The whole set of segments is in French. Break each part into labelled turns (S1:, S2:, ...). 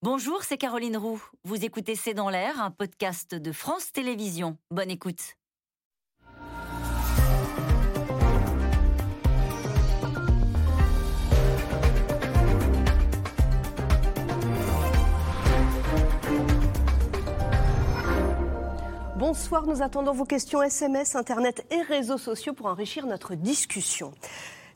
S1: Bonjour, c'est Caroline Roux. Vous écoutez C'est dans l'air, un podcast de France Télévisions. Bonne écoute.
S2: Bonsoir, nous attendons vos questions SMS, Internet et réseaux sociaux pour enrichir notre discussion.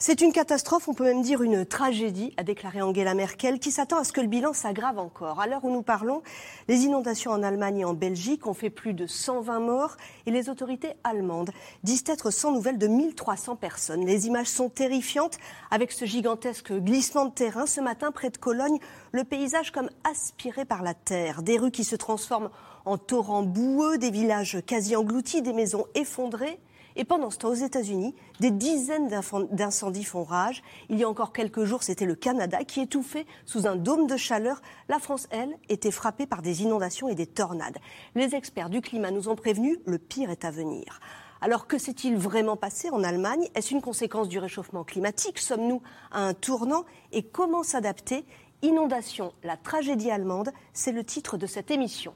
S2: C'est une catastrophe, on peut même dire une tragédie, a déclaré Angela Merkel, qui s'attend à ce que le bilan s'aggrave encore. À l'heure où nous parlons, les inondations en Allemagne et en Belgique ont fait plus de 120 morts et les autorités allemandes disent être sans nouvelles de 1300 personnes. Les images sont terrifiantes avec ce gigantesque glissement de terrain. Ce matin, près de Cologne, le paysage comme aspiré par la terre. Des rues qui se transforment en torrents boueux, des villages quasi engloutis, des maisons effondrées. Et pendant ce temps, aux États-Unis, des dizaines d'incendies font rage. Il y a encore quelques jours, c'était le Canada qui étouffait sous un dôme de chaleur. La France, elle, était frappée par des inondations et des tornades. Les experts du climat nous ont prévenus, le pire est à venir. Alors que s'est-il vraiment passé en Allemagne? Est-ce une conséquence du réchauffement climatique? Sommes-nous à un tournant? Et comment s'adapter? Inondation, la tragédie allemande, c'est le titre de cette émission.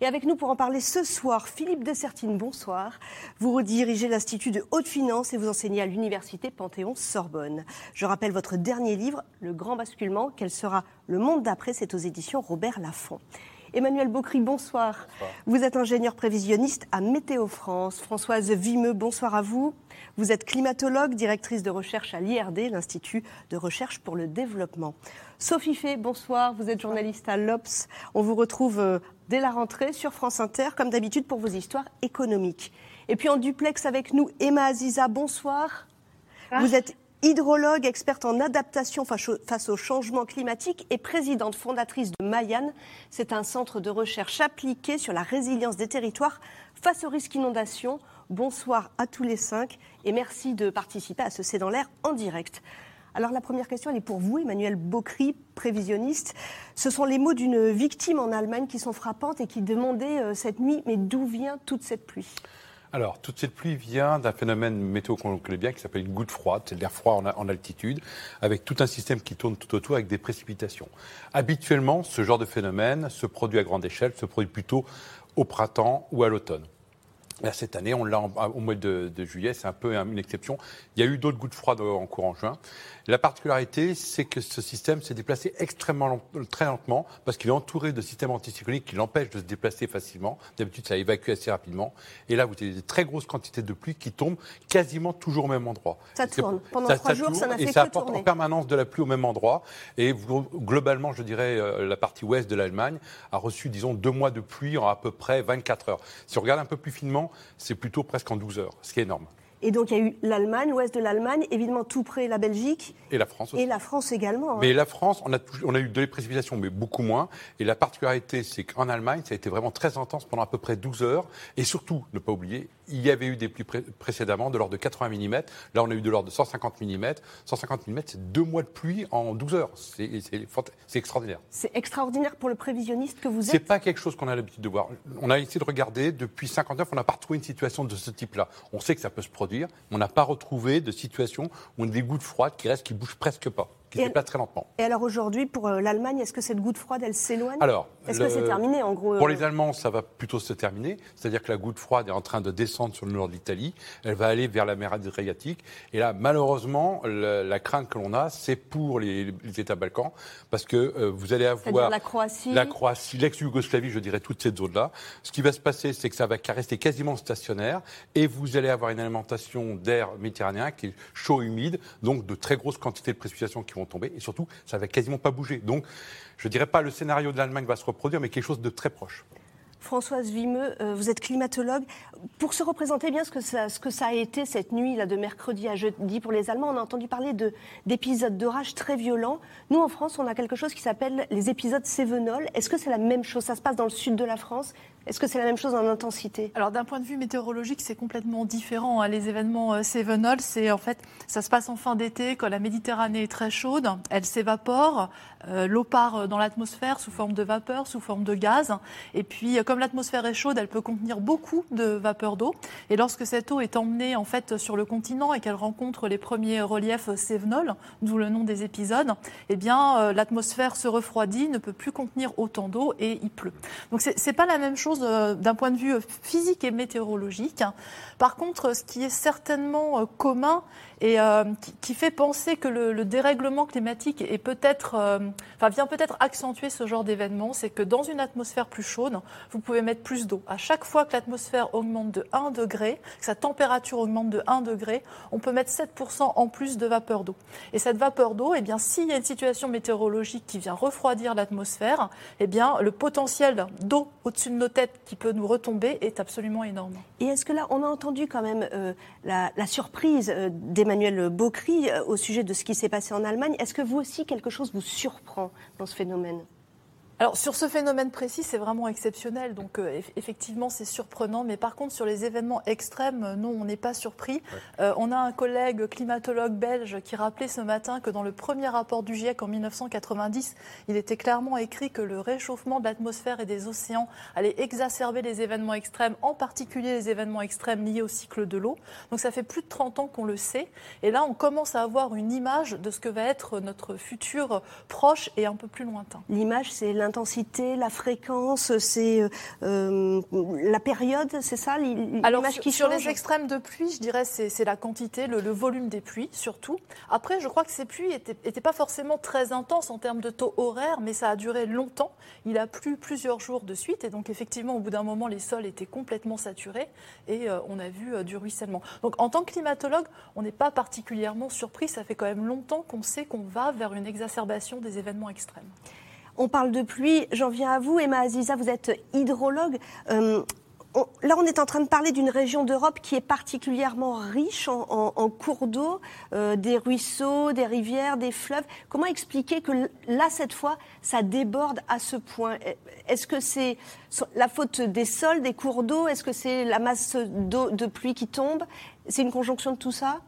S2: Et avec nous pour en parler ce soir, Philippe Dessertine, bonsoir. Vous redirigez l'Institut de haute finance et vous enseignez à l'Université Panthéon-Sorbonne. Je rappelle votre dernier livre, Le Grand Basculement, quel sera le monde d'après? C'est aux éditions Robert Laffont. Emmanuel Bocry, bonsoir. Vous êtes ingénieur prévisionniste à Météo France. Françoise Vimeux, bonsoir à vous. Vous êtes climatologue, directrice de recherche à l'IRD, l'Institut de recherche pour le développement. Sophie Fay, bonsoir. Vous êtes journaliste à l'Obs. On vous retrouve euh, dès la rentrée sur France Inter, comme d'habitude, pour vos histoires économiques. Et puis en duplex avec nous, Emma Aziza, bonsoir. Vous êtes hydrologue, experte en adaptation face au changement climatique et présidente fondatrice de Mayan. C'est un centre de recherche appliqué sur la résilience des territoires face aux risques inondations. Bonsoir à tous les cinq et merci de participer à ce C'est dans l'air en direct. Alors la première question, elle est pour vous, Emmanuel Bocry, prévisionniste. Ce sont les mots d'une victime en Allemagne qui sont frappantes et qui demandait euh, cette nuit, mais d'où vient toute cette pluie?
S3: Alors, toute cette pluie vient d'un phénomène météo qu'on connaît bien qui s'appelle une goutte froide, c'est l'air froid en, altitude, avec tout un système qui tourne tout autour avec des précipitations. Habituellement, ce genre de phénomène se produit à grande échelle, se produit plutôt au printemps ou à l'automne. Là, cette année, on l'a au mois de, de juillet, c'est un peu une exception. Il y a eu d'autres gouttes froides en courant juin. La particularité, c'est que ce système s'est déplacé extrêmement très lentement parce qu'il est entouré de systèmes anticycloniques qui l'empêchent de se déplacer facilement. D'habitude, ça évacue assez rapidement. Et là, vous avez des très grosses quantités de pluie qui tombent quasiment toujours au même endroit.
S2: Ça tourne. Pendant trois jours, ça n'a fait
S3: et ça apporte en permanence de la pluie au même endroit. Et globalement, je dirais, euh, la partie ouest de l'Allemagne a reçu, disons, deux mois de pluie en à peu près 24 heures. Si on regarde un peu plus finement, c'est plutôt presque en 12 heures, ce qui est énorme.
S2: Et donc il y a eu l'Allemagne, l'ouest de l'Allemagne, évidemment tout près la Belgique.
S3: Et la France aussi.
S2: Et la France également. Hein.
S3: Mais la France, on a, on a eu de les précipitations, mais beaucoup moins. Et la particularité, c'est qu'en Allemagne, ça a été vraiment très intense pendant à peu près 12 heures. Et surtout, ne pas oublier, il y avait eu des pluies précédemment de l'ordre de 80 mm. Là, on a eu de l'ordre de 150 mm. 150 mm, c'est deux mois de pluie en 12 heures. C'est extraordinaire.
S2: C'est extraordinaire pour le prévisionniste que vous êtes
S3: C'est pas quelque chose qu'on a l'habitude de voir. On a essayé de regarder. Depuis 59, on n'a pas retrouvé une situation de ce type-là. On sait que ça peut se produire, on n'a pas retrouvé de situation où on a des gouttes froides qui restent, qui bougent presque pas qui se très lentement.
S2: Et alors aujourd'hui, pour euh, l'Allemagne, est-ce que cette goutte froide, elle s'éloigne? Alors, est-ce que c'est terminé en gros
S3: Pour les euh Allemands, ça va plutôt se terminer. C'est-à-dire que la goutte froide est en train de descendre sur le nord de l'Italie. Elle va aller vers la mer Adriatique. Et là, malheureusement, la, crainte que l'on a, c'est pour les, États Balkans, parce que euh, vous allez avoir
S2: la Croatie,
S3: la Croatie, l'ex-Yougoslavie, je dirais toute cette zone-là. Ce qui va se passer, c'est que ça va rester quasiment stationnaire, et vous allez avoir une alimentation d'air méditerranéen qui est chaud, humide, donc de très grosses quantités de précipitations qui tomber, et surtout, ça va quasiment pas bouger. Donc, je ne dirais pas le scénario de l'Allemagne va se reproduire, mais quelque chose de très proche.
S2: Françoise Vimeux, euh, vous êtes climatologue. Pour se représenter bien ce que ça, a été cette nuit là, de mercredi à jeudi pour les Allemands, on a entendu parler d'épisodes d'orage très violents. Nous, en France, on a quelque chose qui s'appelle les épisodes Cévenol. Est-ce que c'est la même chose? Ça se passe dans le sud de la France est-ce que c'est la même chose en intensité?
S4: Alors d'un point de vue météorologique, c'est complètement différent. Hein. Les événements euh, Sevenol, c'est en fait, ça se passe en fin d'été quand la Méditerranée est très chaude, elle s'évapore, euh, l'eau part dans l'atmosphère sous forme de vapeur, sous forme de gaz, et puis comme l'atmosphère est chaude, elle peut contenir beaucoup de vapeur d'eau. Et lorsque cette eau est emmenée en fait sur le continent et qu'elle rencontre les premiers reliefs sévenols, d'où le nom des épisodes, eh bien euh, l'atmosphère se refroidit, ne peut plus contenir autant d'eau et il pleut. Donc c'est pas la même chose euh, d'un point de vue physique et météorologique. Par contre, ce qui est certainement euh, commun et euh, qui, fait penser que le, dérèglement climatique est peut-être, euh, vient peut-être accentuer ce genre d'événement, c'est que dans une atmosphère plus chaude, vous pouvez mettre plus d'eau. À chaque fois que l'atmosphère augmente de 1 degré, que sa température augmente de 1 degré, on peut mettre 7% en plus de vapeur d'eau. Et cette vapeur d'eau, eh bien, s'il y a une situation météorologique qui vient refroidir l'atmosphère, eh bien, le potentiel d'eau au-dessus de nos têtes qui peut nous retomber est absolument énorme.
S2: Et est-ce que là, on a entendu quand même euh, la, surprise des Emmanuel Bocry euh, au sujet de ce qui s'est passé en Allemagne. Est-ce que vous aussi, quelque chose vous surprend dans ce phénomène?
S4: Alors sur ce phénomène précis, c'est vraiment exceptionnel, donc euh, effectivement c'est surprenant, mais par contre sur les événements extrêmes, euh, non, on n'est pas surpris. Euh, on a un collègue climatologue belge qui rappelait ce matin que dans le premier rapport du GIEC en 1990, il était clairement écrit que le réchauffement de l'atmosphère et des océans allait exacerber les événements extrêmes, en particulier les événements extrêmes liés au cycle de l'eau. Donc ça fait plus de 30 ans qu'on le sait, et là on commence à avoir une image de ce que va être notre futur proche et un peu plus lointain.
S2: L'image, c'est l'intensité, la fréquence, c'est euh, euh, la période, c'est ça
S4: Alors qui sur les extrêmes de pluie, je dirais c'est la quantité, le, volume des pluies surtout. Après, je crois que ces pluies n'étaient pas forcément très intenses en termes de taux horaire, mais ça a duré longtemps. Il a plu plusieurs jours de suite et donc effectivement au bout d'un moment les sols étaient complètement saturés et euh, on a vu du ruissellement. Donc en tant que climatologue, on n'est pas particulièrement surpris. Ça fait quand même longtemps qu'on sait qu'on va vers une exacerbation des événements extrêmes.
S2: On parle de pluie. J'en viens à vous, Emma Aziza, vous êtes hydrologue. Euh, là, on est en train de parler d'une région d'Europe qui est particulièrement riche en, cours d'eau, euh, des ruisseaux, des rivières, des fleuves. Comment expliquer que là, cette fois, ça déborde à ce point? Est-ce que c'est la faute des sols, des cours d'eau? Est-ce que c'est la masse d'eau de pluie qui tombe? C'est une conjonction de tout ça?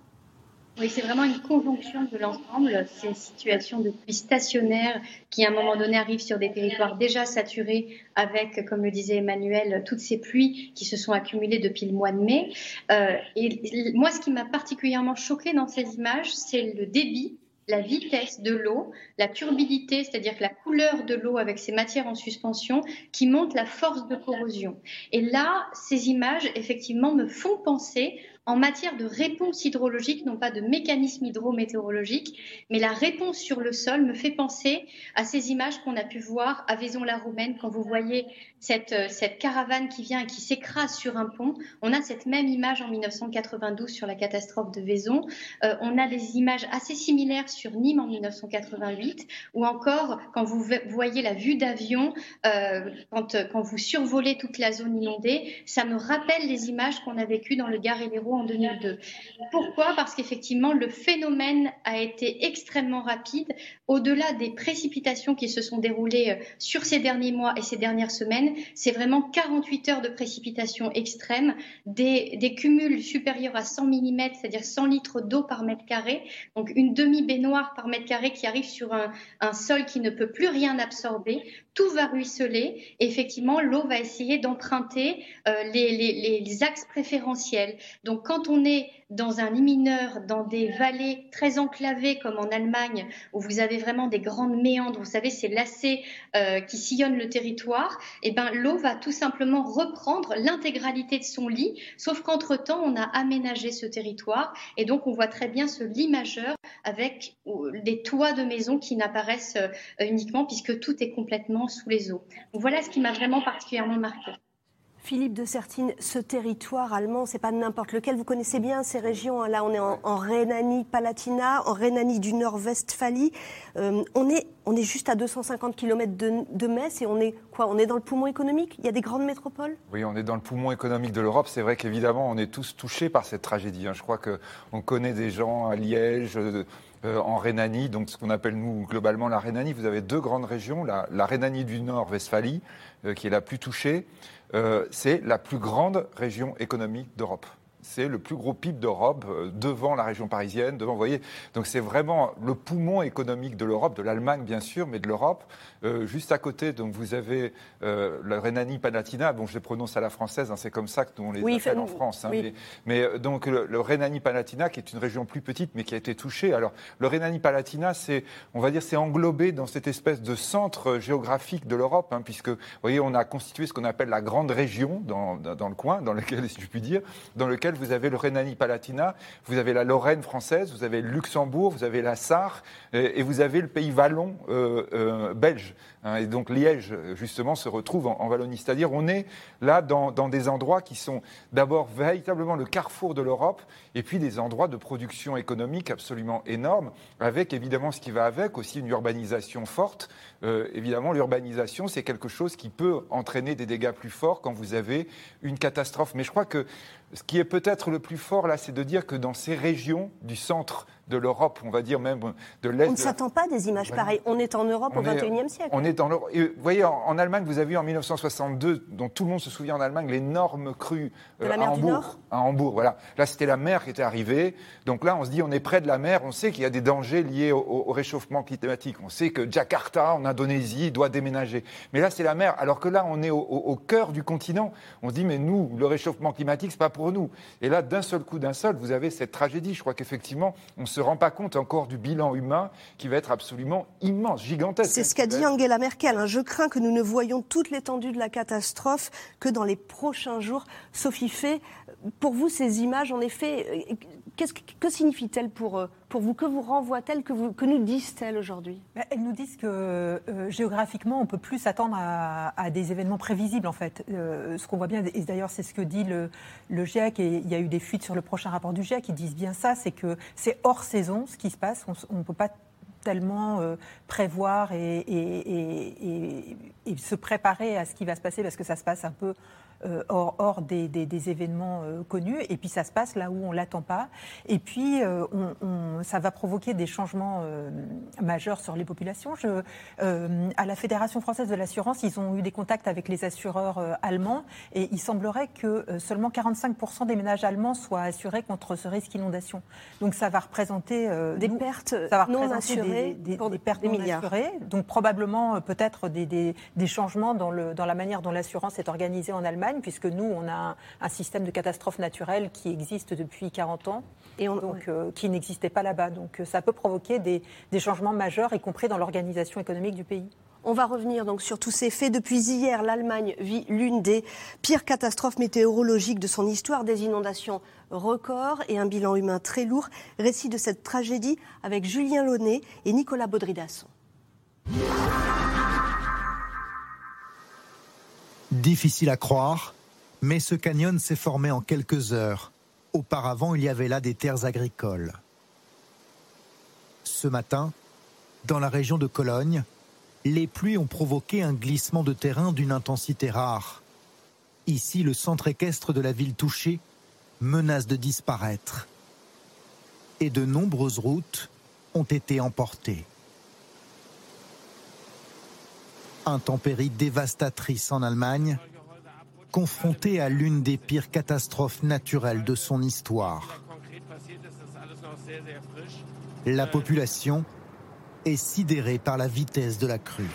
S5: Oui, c'est vraiment une conjonction de l'ensemble. Ces situations de pluie stationnaire qui, à un moment donné, arrivent sur des territoires déjà saturés avec, comme le disait Emmanuel, toutes ces pluies qui se sont accumulées depuis le mois de mai. Euh, et moi, ce qui m'a particulièrement choqué dans ces images, c'est le débit la vitesse de l'eau, la turbidité, c'est-à-dire la couleur de l'eau avec ses matières en suspension, qui montre la force de corrosion. Et là, ces images, effectivement, me font penser en matière de réponse hydrologique, non pas de mécanisme hydrométéorologique, mais la réponse sur le sol me fait penser à ces images qu'on a pu voir à Vaison-la-Roumaine quand vous voyez cette, euh, cette caravane qui vient et qui s'écrase sur un pont. On a cette même image en 1992 sur la catastrophe de Vaison. Euh, on a des images assez similaires sur Nîmes en 1988, ou encore quand vous voyez la vue d'avion, euh, quand, quand vous survolez toute la zone inondée, ça me rappelle les images qu'on a vécues dans le Gard et l'Hérault en 2002. Pourquoi? Parce qu'effectivement, le phénomène a été extrêmement rapide. Au-delà des précipitations qui se sont déroulées euh, sur ces derniers mois et ces dernières semaines, c'est vraiment 48 heures de précipitations extrêmes, des, cumuls supérieurs à 100 mm, c'est-à-dire 100 litres d'eau par mètre carré, donc une demi-baignoire par mètre carré qui arrive sur un sol qui ne peut plus rien absorber tout va ruisseler. Effectivement, l'eau va essayer d'emprunter euh, les, axes préférentiels. Donc, quand on est dans un lit mineur, dans des vallées très enclavées comme en Allemagne, où vous avez vraiment des grandes méandres, vous savez, c'est lacets euh, qui sillonnent le territoire, eh ben l'eau va tout simplement reprendre l'intégralité de son lit, sauf qu'entre-temps, on a aménagé ce territoire, et donc on voit très bien ce lit majeur avec des toits de maisons qui n'apparaissent euh, uniquement puisque tout est complètement sous les eaux. voilà ce qui m'a vraiment particulièrement marqué.
S2: Philippe de Sertine, ce territoire allemand, c'est pas n'importe lequel. Vous connaissez bien ces régions. Hein. Là, on est en, Rhénanie-Palatinat, en Rhénanie du Nord-Westphalie. Euh, on, est, on est juste à 250 km de, Metz et on est quoi On est dans le poumon économique? Il y a des grandes métropoles?
S6: Oui, on est dans le poumon économique de l'Europe. C'est vrai qu'évidemment, on est tous touchés par cette tragédie. Hein. Je crois qu'on connaît des gens à Liège. Euh, euh, en Rhénanie, donc ce qu'on appelle nous globalement la Rhénanie. Vous avez deux grandes régions, la, Rhénanie du Nord, Westphalie, qui est la plus touchée, euh, c'est la plus grande région économique d'Europe. c'est le plus gros PIB d'Europe, devant la région parisienne, devant, vous voyez. Donc c'est vraiment le poumon économique de l'Europe, de l'Allemagne bien sûr, mais de l'Europe. Juste à côté, donc vous avez le Rhénanie-Palatinat, bon je les prononce à la française, hein, c'est comme ça que nous on les appelle en France. Hein, mais, donc le, le Rhénanie-Palatinat, qui est une région plus petite, mais qui a été touchée. Alors le Rhénanie-Palatinat, c'est, on va dire, c'est englobé dans cette espèce de centre géographique de l'Europe, hein, puisque, vous voyez, on a constitué ce qu'on appelle la grande région dans, dans, le coin, dans lequel, si je puis dire, dans lequel vous avez le Rhénanie-Palatinat, vous avez la Lorraine française, vous avez le Luxembourg, vous avez la Sarre, et, vous avez le pays wallon euh, euh, Hein, et donc Liège, justement, se retrouve en, Wallonie. C'est-à-dire, on est là dans, des endroits qui sont d'abord véritablement le carrefour de l'Europe, et puis des endroits de production économique absolument énormes, avec évidemment ce qui va avec, aussi une urbanisation forte. Euh, évidemment, l'urbanisation, c'est quelque chose qui peut entraîner des dégâts plus forts quand vous avez une catastrophe. Mais je crois que ce qui est peut-être le plus fort là, c'est de dire que dans ces régions du centre de l'Europe, on va dire même de l'Est.
S2: On ne s'attend pas à des images pareilles. On est en Europe au XXIe siècle.
S6: On est en Europe. vous voyez, en, Allemagne, vous avez vu en 1962, dont tout le monde se souvient en Allemagne, l'énorme crue
S2: euh, à Hambourg.
S6: À Hambourg, voilà. Là, c'était la mer qui était arrivée. Donc là, on se dit, on est près de la mer. On sait qu'il y a des dangers liés au, réchauffement climatique. On sait que Jakarta, en Indonésie, doit déménager. Mais là, c'est la mer. Alors que là, on est au, cœur du continent. On se dit, mais nous, le réchauffement climatique, c'est pas Et là, d'un seul coup, d'un seul, vous avez cette tragédie. Je crois qu'effectivement, on se rend pas compte encore du bilan humain qui va être absolument immense, gigantesque.
S2: C'est ce qu'a dit Angela Merkel. Hein. Je crains que nous ne voyions toute l'étendue de la catastrophe que dans les prochains jours. Sophie Fay, pour vous, ces images, en effet, euh, que signifient-elles pour, euh, pour vous? Que vous renvoient-elles Que, que nous disent-elles aujourd'hui?
S7: Bah, Elles nous disent que euh, géographiquement, on peut plus s'attendre à, des événements prévisibles, en fait. ce qu'on voit bien, et d'ailleurs, c'est ce que dit le, GIEC, et il y a eu des fuites sur le prochain rapport du GIEC, ils disent bien ça, c'est que c'est hors saison ce qui se passe. On ne peut pas tellement prévoir et, se préparer à ce qui va se passer parce que ça se passe un peu euh, hors, des, événements euh, connus. Et puis ça se passe là où on ne l'attend pas. Et puis euh, ça va provoquer des changements majeurs sur les populations. Je, à la Fédération française de l'assurance, ils ont eu des contacts avec les assureurs allemands et il semblerait que seulement 45% des ménages allemands soient assurés contre ce risque inondation. Donc ça va représenter
S2: des pertes ça va non assurées,
S7: des, des, pertes non assurées. Donc probablement peut-être des, changements dans, le, dans la manière dont l'assurance est organisée en Allemagne puisque nous, on a un, système de catastrophe naturelle qui existe depuis 40 ans, et donc, euh, qui n'existait pas là-bas. Donc euh, ça peut provoquer des, changements majeurs, y compris dans l'organisation économique du pays.
S2: On va revenir donc sur tous ces faits. Depuis hier, l'Allemagne vit l'une des pires catastrophes météorologiques de son histoire, des inondations records et un bilan humain très lourd. Récit de cette tragédie avec Julien Launay et Nicolas Baudridasson.
S8: Difficile à croire, mais ce canyon s'est formé en quelques heures. Auparavant, il y avait là des terres agricoles. Ce matin, dans la région de Cologne, les pluies ont provoqué un glissement de terrain d'une intensité rare. Ici, le centre équestre de la ville touchée menace de disparaître. Et de nombreuses routes ont été emportées. Intempérie dévastatrice en Allemagne, confrontée à l'une des pires catastrophes naturelles de son histoire. La population est sidérée par la vitesse de la crue.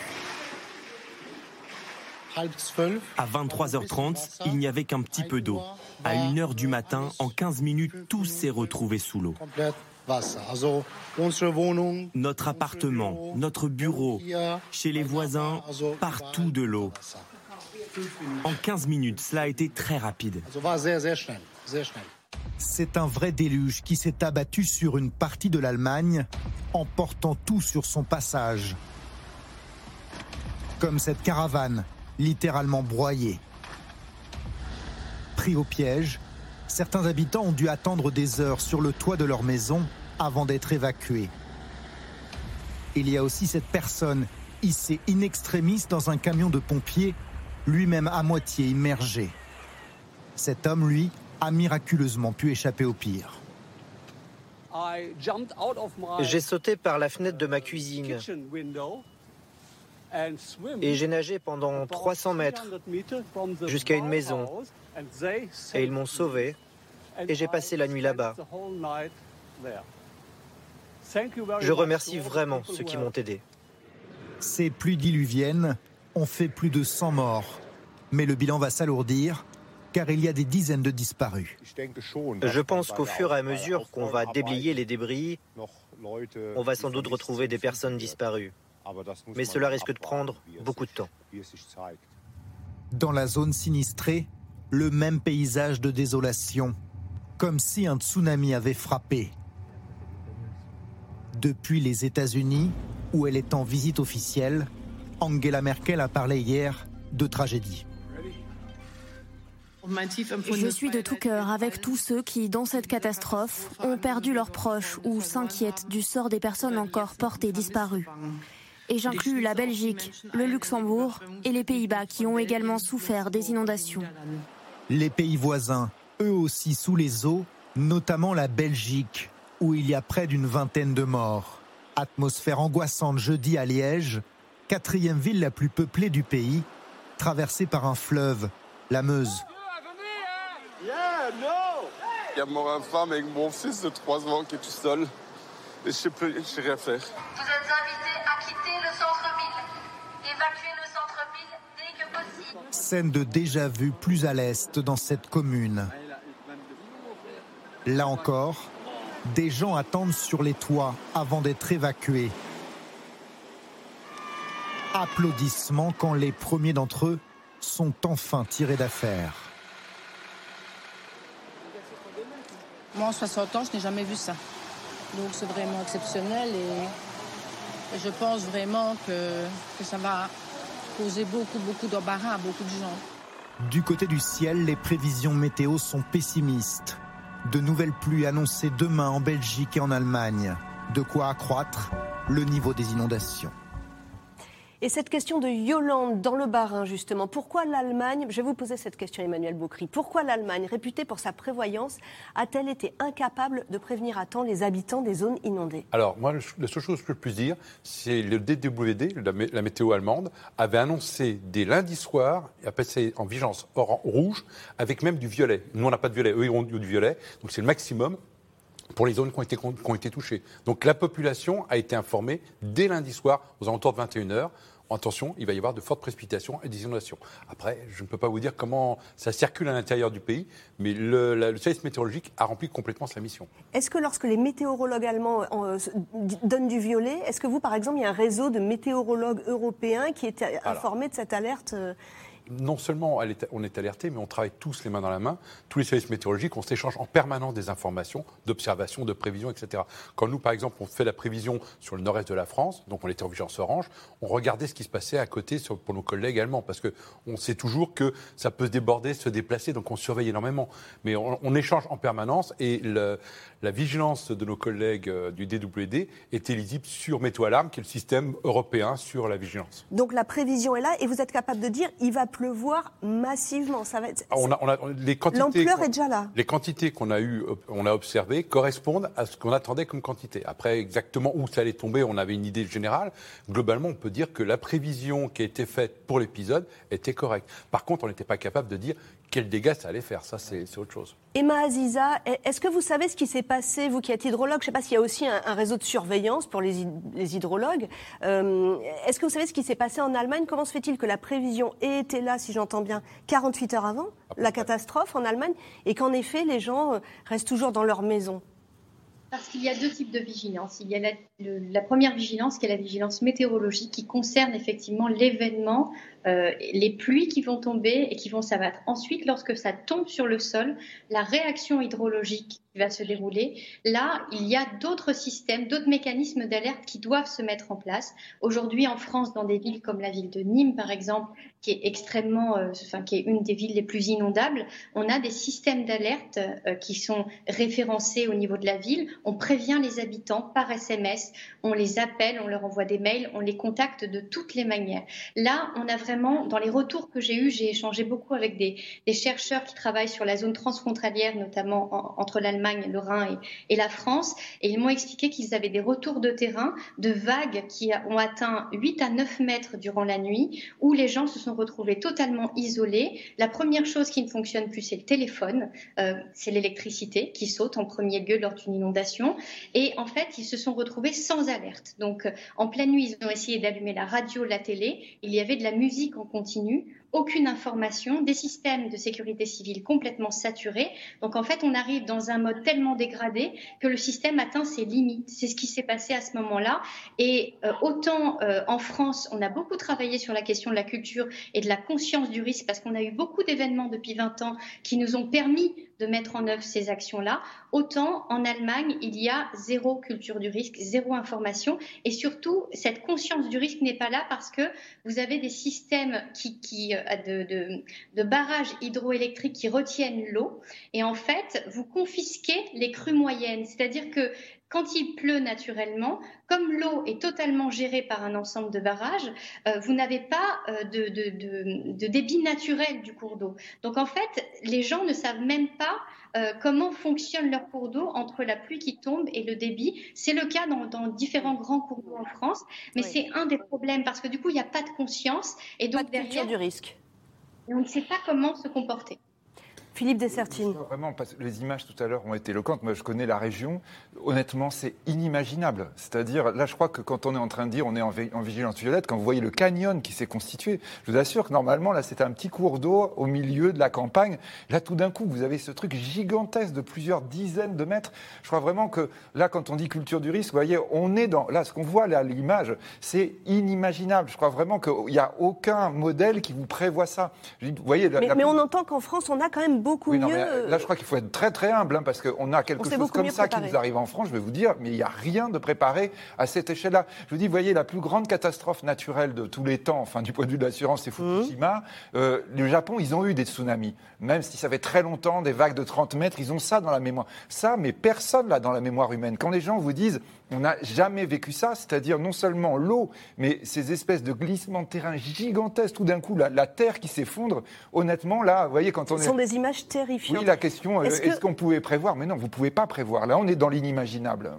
S9: À 23h30, il n'y avait qu'un petit peu d'eau. À 1h du matin, en 15 minutes, tout s'est retrouvé sous l'eau. Notre appartement, notre bureau, chez les voisins, partout de l'eau. En 15 minutes, cela a été très rapide.
S8: C'est un vrai déluge qui s'est abattu sur une partie de l'Allemagne, emportant tout sur son passage. Comme cette caravane, littéralement broyée. Pris au piège, certains habitants ont dû attendre des heures sur le toit de leur maison avant d'être évacués. Il y a aussi cette personne hissée in extremis dans un camion de pompiers, lui-même à moitié immergé. Cet homme, lui, a miraculeusement pu échapper au pire.
S10: J'ai sauté par la fenêtre de ma cuisine et j'ai nagé pendant 300 mètres jusqu'à une maison et ils m'ont sauvé et j'ai passé la nuit là-bas. Je remercie vraiment ceux qui m'ont aidé.
S8: Ces pluies diluviennes ont fait plus de 100 morts. Mais le bilan va s'alourdir car il y a des dizaines de disparus.
S10: Je pense qu'au fur et à mesure qu'on va déblayer les débris, on va sans doute retrouver des personnes disparues. Mais cela risque de prendre beaucoup de temps.
S8: Dans la zone sinistrée, le même paysage de désolation, comme si un tsunami avait frappé. Depuis les États-Unis, où elle est en visite officielle, Angela Merkel a parlé hier de tragédie.
S11: Je suis de tout cœur avec tous ceux qui, dans cette catastrophe, ont perdu leurs proches ou s'inquiètent du sort des personnes encore portées disparues. Et j'inclus la Belgique, le Luxembourg et les Pays-Bas qui ont également souffert des inondations.
S8: Les pays voisins, eux aussi sous les eaux, notamment la Belgique, où il y a près d'une vingtaine de morts. Atmosphère angoissante jeudi à Liège, quatrième ville la plus peuplée du pays, traversée par un fleuve, la Meuse.
S12: Il y a mon femme avec mon fils de 3 ans qui est tout seul. Et je ne sais, plus, je sais rien faire.
S13: Vous êtes invités à quitter le centre-ville. Évacuer le centre-ville dès que possible.
S8: Scène de déjà-vu plus à l'est dans cette commune. Là encore, des gens attendent sur les toits avant d'être évacués. Applaudissements quand les premiers d'entre eux sont enfin tirés d'affaire.
S14: Moi, en 60 ans, je n'ai jamais vu ça. Donc c'est vraiment exceptionnel et, je pense vraiment que, que ça va causer beaucoup, beaucoup d'embarras à beaucoup de gens.
S8: Du côté du ciel, les prévisions météo sont pessimistes. De nouvelles pluies annoncées demain en Belgique et en Allemagne. De quoi accroître le niveau des inondations.
S2: Et cette question de Yolande dans le Bas-Rhin, justement, pourquoi l'Allemagne, je vais vous poser cette question Emmanuel Bocry, pourquoi l'Allemagne, réputée pour sa prévoyance, a-t-elle été incapable de prévenir à temps les habitants des zones inondées?
S3: Alors, moi, la seule chose que je peux dire, c'est le DWD, la, météo allemande, avait annoncé dès lundi soir, et a passé en vigilance rouge, avec même du violet. Nous, on n'a pas de violet, eux, ils ont du violet, donc c'est le maximum pour les zones qui ont, été, qui ont été touchées. Donc la population a été informée dès lundi soir, aux alentours de 21h, attention, il va y avoir de fortes précipitations et des inondations. Après, je ne peux pas vous dire comment ça circule à l'intérieur du pays, mais le, le, service météorologique a rempli complètement sa mission.
S2: Est-ce que lorsque les météorologues allemands euh, donnent du violet, est-ce que vous, par exemple, il y a un réseau de météorologues européens qui est informé de cette alerte euh,
S3: non seulement on est alerté, mais on travaille tous les mains dans la main. Tous les services météorologiques, on s'échange en permanence des informations d'observation, de prévision, etc. Quand nous, par exemple, on fait la prévision sur le nord-est de la France, donc on était en vigilance orange, on regardait ce qui se passait à côté pour nos collègues allemands, parce qu'on sait toujours que ça peut se déborder, se déplacer, donc on surveille énormément. Mais on, échange en permanence et la vigilance de nos collègues euh, du DWD était lisible sur Météo Alarme, qui est le système européen sur la vigilance.
S2: Donc la prévision est là et vous êtes capable de dire il va pleuvoir massivement. Ça va être...
S3: Ah, on a, on a, les quantités.
S2: L'ampleur est déjà là.
S3: Les quantités qu'on a eu, on a observées correspondent à ce qu'on attendait comme quantité. Après, exactement où ça allait tomber, on avait une idée générale. Globalement, on peut dire que la prévision qui a été faite pour l'épisode était correcte. Par contre, on n'était pas capable de dire quels dégâts ça allait faire. Ça, c'est autre chose.
S2: Emma Aziza, est-ce que vous savez ce qui s'est passé, vous qui êtes hydrologue? Je ne sais pas s'il y a aussi un, réseau de surveillance pour les, hydrologues. Euh, est-ce que vous savez ce qui s'est passé en Allemagne? Comment se fait-il que la prévision ait été là, si j'entends bien, 48 heures avant la catastrophe en Allemagne et qu'en effet, les gens euh, restent toujours dans leur maison?
S5: Parce qu'il y a deux types de vigilance. Il y a la, première vigilance qui est la vigilance météorologique qui concerne effectivement l'événement euh, les pluies qui vont tomber et qui vont s'abattre. Ensuite, lorsque ça tombe sur le sol, la réaction hydrologique qui va se dérouler, là, il y a d'autres systèmes, d'autres mécanismes d'alerte qui doivent se mettre en place. Aujourd'hui, en France, dans des villes comme la ville de Nîmes, par exemple, qui est extrêmement, euh, enfin, qui est une des villes les plus inondables, on a des systèmes d'alerte euh, qui sont référencés au niveau de la ville. On prévient les habitants par SMS on les appelle, on leur envoie des mails, on les contacte de toutes les manières. Là, on a vraiment, dans les retours que j'ai eus, j'ai échangé beaucoup avec des, chercheurs qui travaillent sur la zone transfrontalière, notamment entre l'Allemagne, le Rhin et, la France, et ils m'ont expliqué qu'ils avaient des retours de terrain de vagues qui ont atteint 8 à 9 mètres durant la nuit, où les gens se sont retrouvés totalement isolés. La première chose qui ne fonctionne plus, c'est le téléphone, euh, c'est l'électricité qui saute en premier lieu lors d'une inondation. Et en fait, ils se sont retrouvés sans alerte. Donc, euh, en pleine nuit, ils ont essayé d'allumer la radio, la télé. Il y avait de la musique en continu aucune information, des systèmes de sécurité civile complètement saturés. Donc en fait, on arrive dans un mode tellement dégradé que le système atteint ses limites. C'est ce qui s'est passé à ce moment-là. Et euh, autant euh, en France, on a beaucoup travaillé sur la question de la culture et de la conscience du risque parce qu'on a eu beaucoup d'événements depuis 20 ans qui nous ont permis de mettre en œuvre ces actions-là. Autant en Allemagne, il y a zéro culture du risque, zéro information. Et surtout, cette conscience du risque n'est pas là parce que vous avez des systèmes qui, qui de, de, barrages hydroélectriques qui retiennent l'eau. Et en fait, vous confisquez les crues moyennes. C'est-à-dire que quand il pleut naturellement, comme l'eau est totalement gérée par un ensemble de barrages, euh, vous n'avez pas euh, de, de, débit naturel du cours d'eau. Donc en fait, les gens ne savent même pas comment fonctionne leur cours d'eau entre la pluie qui tombe et le débit. C'est le cas dans, différents grands cours d'eau en France, mais c'est un des problèmes parce que du coup, il n'y a pas de conscience
S2: et donc pas de culture du risque.
S5: Et on ne sait pas comment se comporter.
S2: Philippe Dessertine.
S6: Vraiment, parce que les images tout à l'heure ont été éloquentes. Moi, je connais la région. Honnêtement, c'est inimaginable. C'est-à-dire, là, je crois que quand on est en train de dire on est en, vigilance violette, quand vous voyez le canyon qui s'est constitué, je vous assure que normalement, là, c'était un petit cours d'eau au milieu de la campagne. Là, tout d'un coup, vous avez ce truc gigantesque de plusieurs dizaines de mètres. Je crois vraiment que là, quand on dit culture du risque, vous voyez, on est dans. Là, ce qu'on voit là, à l'image, c'est inimaginable. Je crois vraiment qu'il n'y a aucun modèle qui vous prévoit ça. Vous
S2: voyez, mais on entend qu'en France, on a quand même beaucoup oui, non.
S6: Mais là, je crois qu'il faut être très très humble, hein, parce qu'on a quelque chose comme ça qui nous arrive en France, je vais vous dire, mais il n'y a rien de préparé à cette échelle-là. Je vous dis, vous voyez, la plus grande catastrophe naturelle de tous les temps, enfin du point de vue de l'assurance, c'est Fukushima. Mmh. Euh, le Japon, ils ont eu des tsunamis. Même si ça fait très longtemps, des vagues de 30 mètres, ils ont ça dans la mémoire. Ça, mais personne là dans la mémoire humaine. Quand les gens vous disent, on n'a jamais vécu ça, c'est-à-dire non seulement l'eau, mais ces espèces de glissements de terrain gigantesques, tout d'un coup, la, terre qui s'effondre, honnêtement, là, vous voyez, quand on
S2: Ce
S6: est...
S2: sont des images terrifiantes.
S6: Oui, la question, euh, est-ce qu'on pouvait prévoir? Mais non, vous ne pouvez pas prévoir. Là, on est dans l'inimaginable.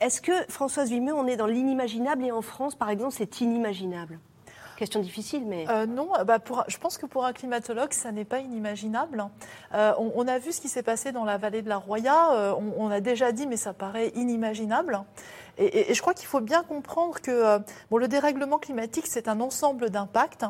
S2: Est-ce que, Françoise Vimeux, on est dans l'inimaginable et en France, par exemple, c'est inimaginable? Question difficile, mais...
S4: Euh, non, bah pour, je pense que pour un climatologue, ça n'est pas inimaginable. Euh, on, a vu ce qui s'est passé dans la vallée de la Roya. Euh, on, a déjà dit, mais ça paraît inimaginable. Et, je crois qu'il faut bien comprendre que le dérèglement climatique, c'est un ensemble d'impacts.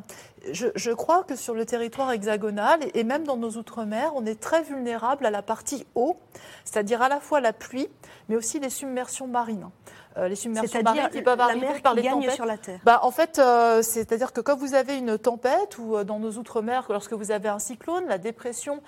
S4: Je, je, crois que sur le territoire hexagonal et même dans nos outre-mer, on est très vulnérable à la partie eau, c'est-à-dire à la fois la pluie, mais aussi les submersions marines.
S2: Euh, les submersions marines qui peuvent arriver par les tempêtes. sur la Terre.
S4: Bah, en fait, euh, c'est-à-dire que quand vous avez une tempête ou euh, dans nos outre-mer, lorsque vous avez un cyclone, la dépression,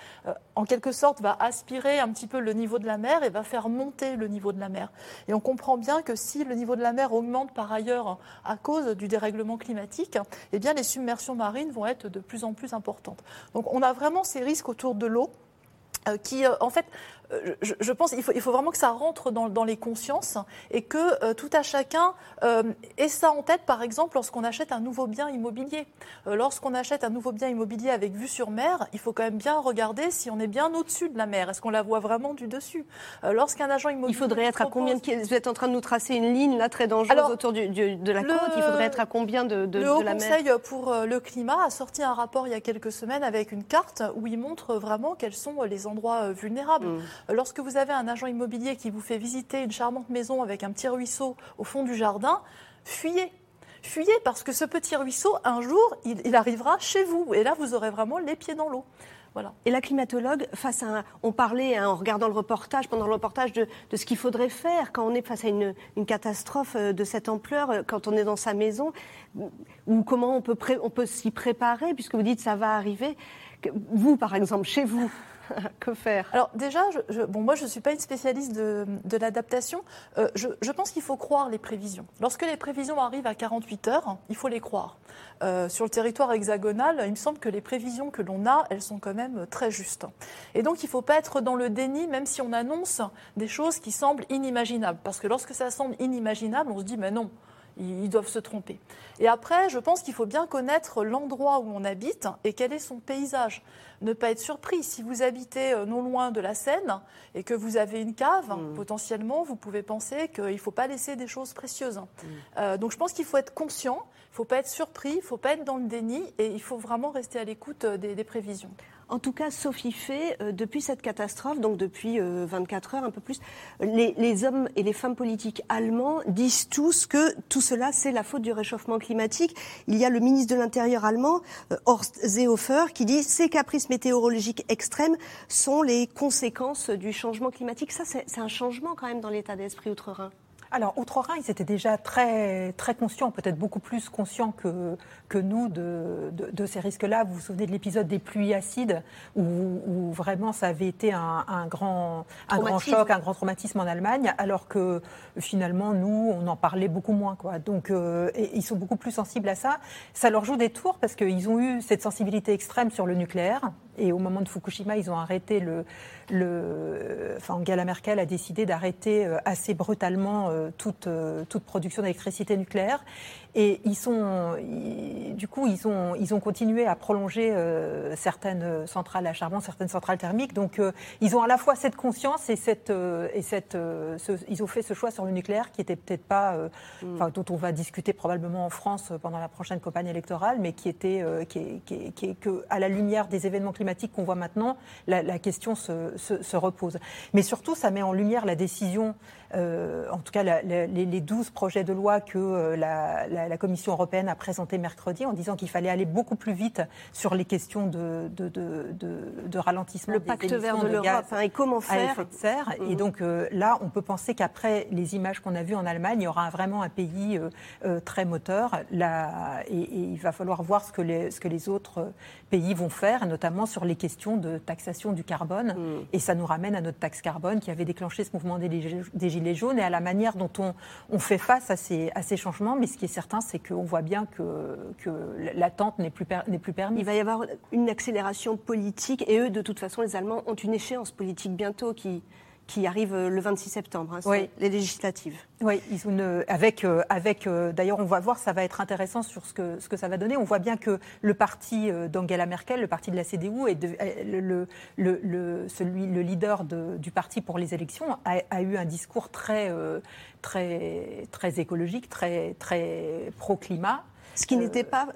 S4: en quelque sorte, va aspirer un petit peu le niveau de la mer et va faire monter le niveau de la mer. Et on comprend bien que si le niveau de la mer augmente par ailleurs à cause du dérèglement climatique, eh bien les submersions marines vont être de plus en plus importantes. Donc on a vraiment ces risques autour de l'eau qui, en fait, euh, je, pense qu'il faut, il faut vraiment que ça rentre dans, les consciences et que euh, tout à chacun euh, ait ça en tête, par exemple, lorsqu'on achète un nouveau bien immobilier. lorsqu'on achète un nouveau bien immobilier avec vue sur mer, il faut quand même bien regarder si on est bien au-dessus de la mer. Est-ce qu'on la voit vraiment du dessus? Lorsqu'un agent immobilier.
S2: Il faudrait être à combien de Vous êtes en train de nous tracer une ligne là très dangereuse autour du, de la côte. Il faudrait être à combien de, de,
S4: le
S2: la
S4: mer? Le Conseil pour le climat a sorti un rapport il y a quelques semaines avec une carte où il montre vraiment quels sont les endroits vulnérables. Mmh. Lorsque vous avez un agent immobilier qui vous fait visiter une charmante maison avec un petit ruisseau au fond du jardin, fuyez. Fuyez parce que ce petit ruisseau, un jour, il, arrivera chez vous. Et là, vous aurez vraiment les pieds dans l'eau. Voilà.
S2: Et la climatologue, face à on parlait hein, en regardant le reportage, pendant le reportage, de, ce qu'il faudrait faire quand on est face à une, catastrophe euh, de cette ampleur, euh, quand on est dans sa maison, ou comment on peut, on peut s'y préparer, puisque vous dites ça va arriver. Vous, par exemple, chez vous, que faire?
S4: Alors déjà, je, bon, moi je ne suis pas une spécialiste de, l'adaptation. Euh, je, pense qu'il faut croire les prévisions. Lorsque les prévisions arrivent à 48 heures, il faut les croire. Euh, sur le territoire hexagonal, il me semble que les prévisions que l'on a, elles sont quand même très justes. Et donc il ne faut pas être dans le déni, même si on annonce des choses qui semblent inimaginables. Parce que lorsque ça semble inimaginable, on se dit, mais non, ils doivent se tromper. Et après, je pense qu'il faut bien connaître l'endroit où on habite et quel est son paysage. Ne pas être surpris. Si vous habitez euh, non loin de la Seine et que vous avez une cave, mm. potentiellement, vous pouvez penser qu'il ne faut pas laisser des choses précieuses. Mm. Euh, donc je pense qu'il faut être conscient, il ne faut pas être surpris, il ne faut pas être dans le déni et il faut vraiment rester à l'écoute euh, des prévisions.
S2: En tout cas, Sophie fait, euh, depuis cette catastrophe, donc depuis 24 euh, heures, un peu plus, les, hommes et les femmes politiques allemands disent tous que tout cela, c'est la faute du réchauffement climatique. Il y a le ministre de l'Intérieur allemand, euh, Horst Seehofer, qui dit ces caprices météorologiques extrêmes sont les conséquences du changement climatique. Ça, c'est un changement quand même dans l'état d'esprit outre-Rhin.
S7: Alors, Outre-Rhin, ils étaient déjà très, très conscients, peut-être beaucoup plus conscients que, que nous de, de, ces risques-là. Vous vous souvenez de l'épisode des pluies acides, où, où, vraiment ça avait été un, un, grand, un grand choc, un grand traumatisme en Allemagne, alors que finalement, nous, on en parlait beaucoup moins. Quoi. Donc, euh, ils sont beaucoup plus sensibles à ça. Ça leur joue des tours parce qu'ils ont eu cette sensibilité extrême sur le nucléaire. Et au moment de Fukushima, ils ont arrêté le. enfin, Angela Merkel a décidé d'arrêter euh, assez brutalement euh, euh, toute production d'électricité nucléaire. Et ils sont, du coup, ils ont, ils ont continué à prolonger euh, certaines centrales à charbon, certaines centrales thermiques. Donc, euh, ils ont à la fois cette conscience et cette, et cette, ils ont fait ce choix sur le nucléaire qui était peut-être pas, mm. enfin, dont on va discuter probablement en France pendant la prochaine campagne électorale, mais qui était, qui qui qui que à la lumière des événements climatiques qu'on voit maintenant, la, question se, se, se, repose. Mais surtout, ça met en lumière la décision euh, en tout cas les, 12 projets de loi que euh, la, Commission européenne a présentés mercredi en disant qu'il fallait aller beaucoup plus vite sur les questions de, de, ralentissement
S2: le pacte vert de, l'Europe hein, et comment faire
S7: à effet de serre. Et mhm. donc euh, là, on peut penser qu'après les images qu'on a vues en Allemagne, il y aura vraiment un pays très moteur. Là, et, il va falloir voir ce que les, ce que les autres pays vont faire, notamment sur les questions de taxation du carbone. Mhm. Et ça nous ramène à notre taxe carbone qui avait déclenché ce mouvement des, des jaunes et à la manière dont on, fait face à ces, changements. Mais ce qui est certain, c'est qu'on voit bien que, que l'attente n'est plus, plus permise.
S2: Il va y avoir une accélération politique et eux, de toute façon, les Allemands ont une échéance politique bientôt qui, qui arrive euh, le 26 septembre, hein, oui. les législatives.
S7: Oui, ils ont avec, euh, avec euh, d'ailleurs, on va voir, ça va être intéressant sur ce que, ce que ça va donner. On voit bien que le parti d'Angela Merkel, le parti de la CDU, est le, le, le, celui, le leader de, du parti pour les élections, a, eu un discours très, très, très écologique, très, très pro-climat.
S2: Ce qui n'était pas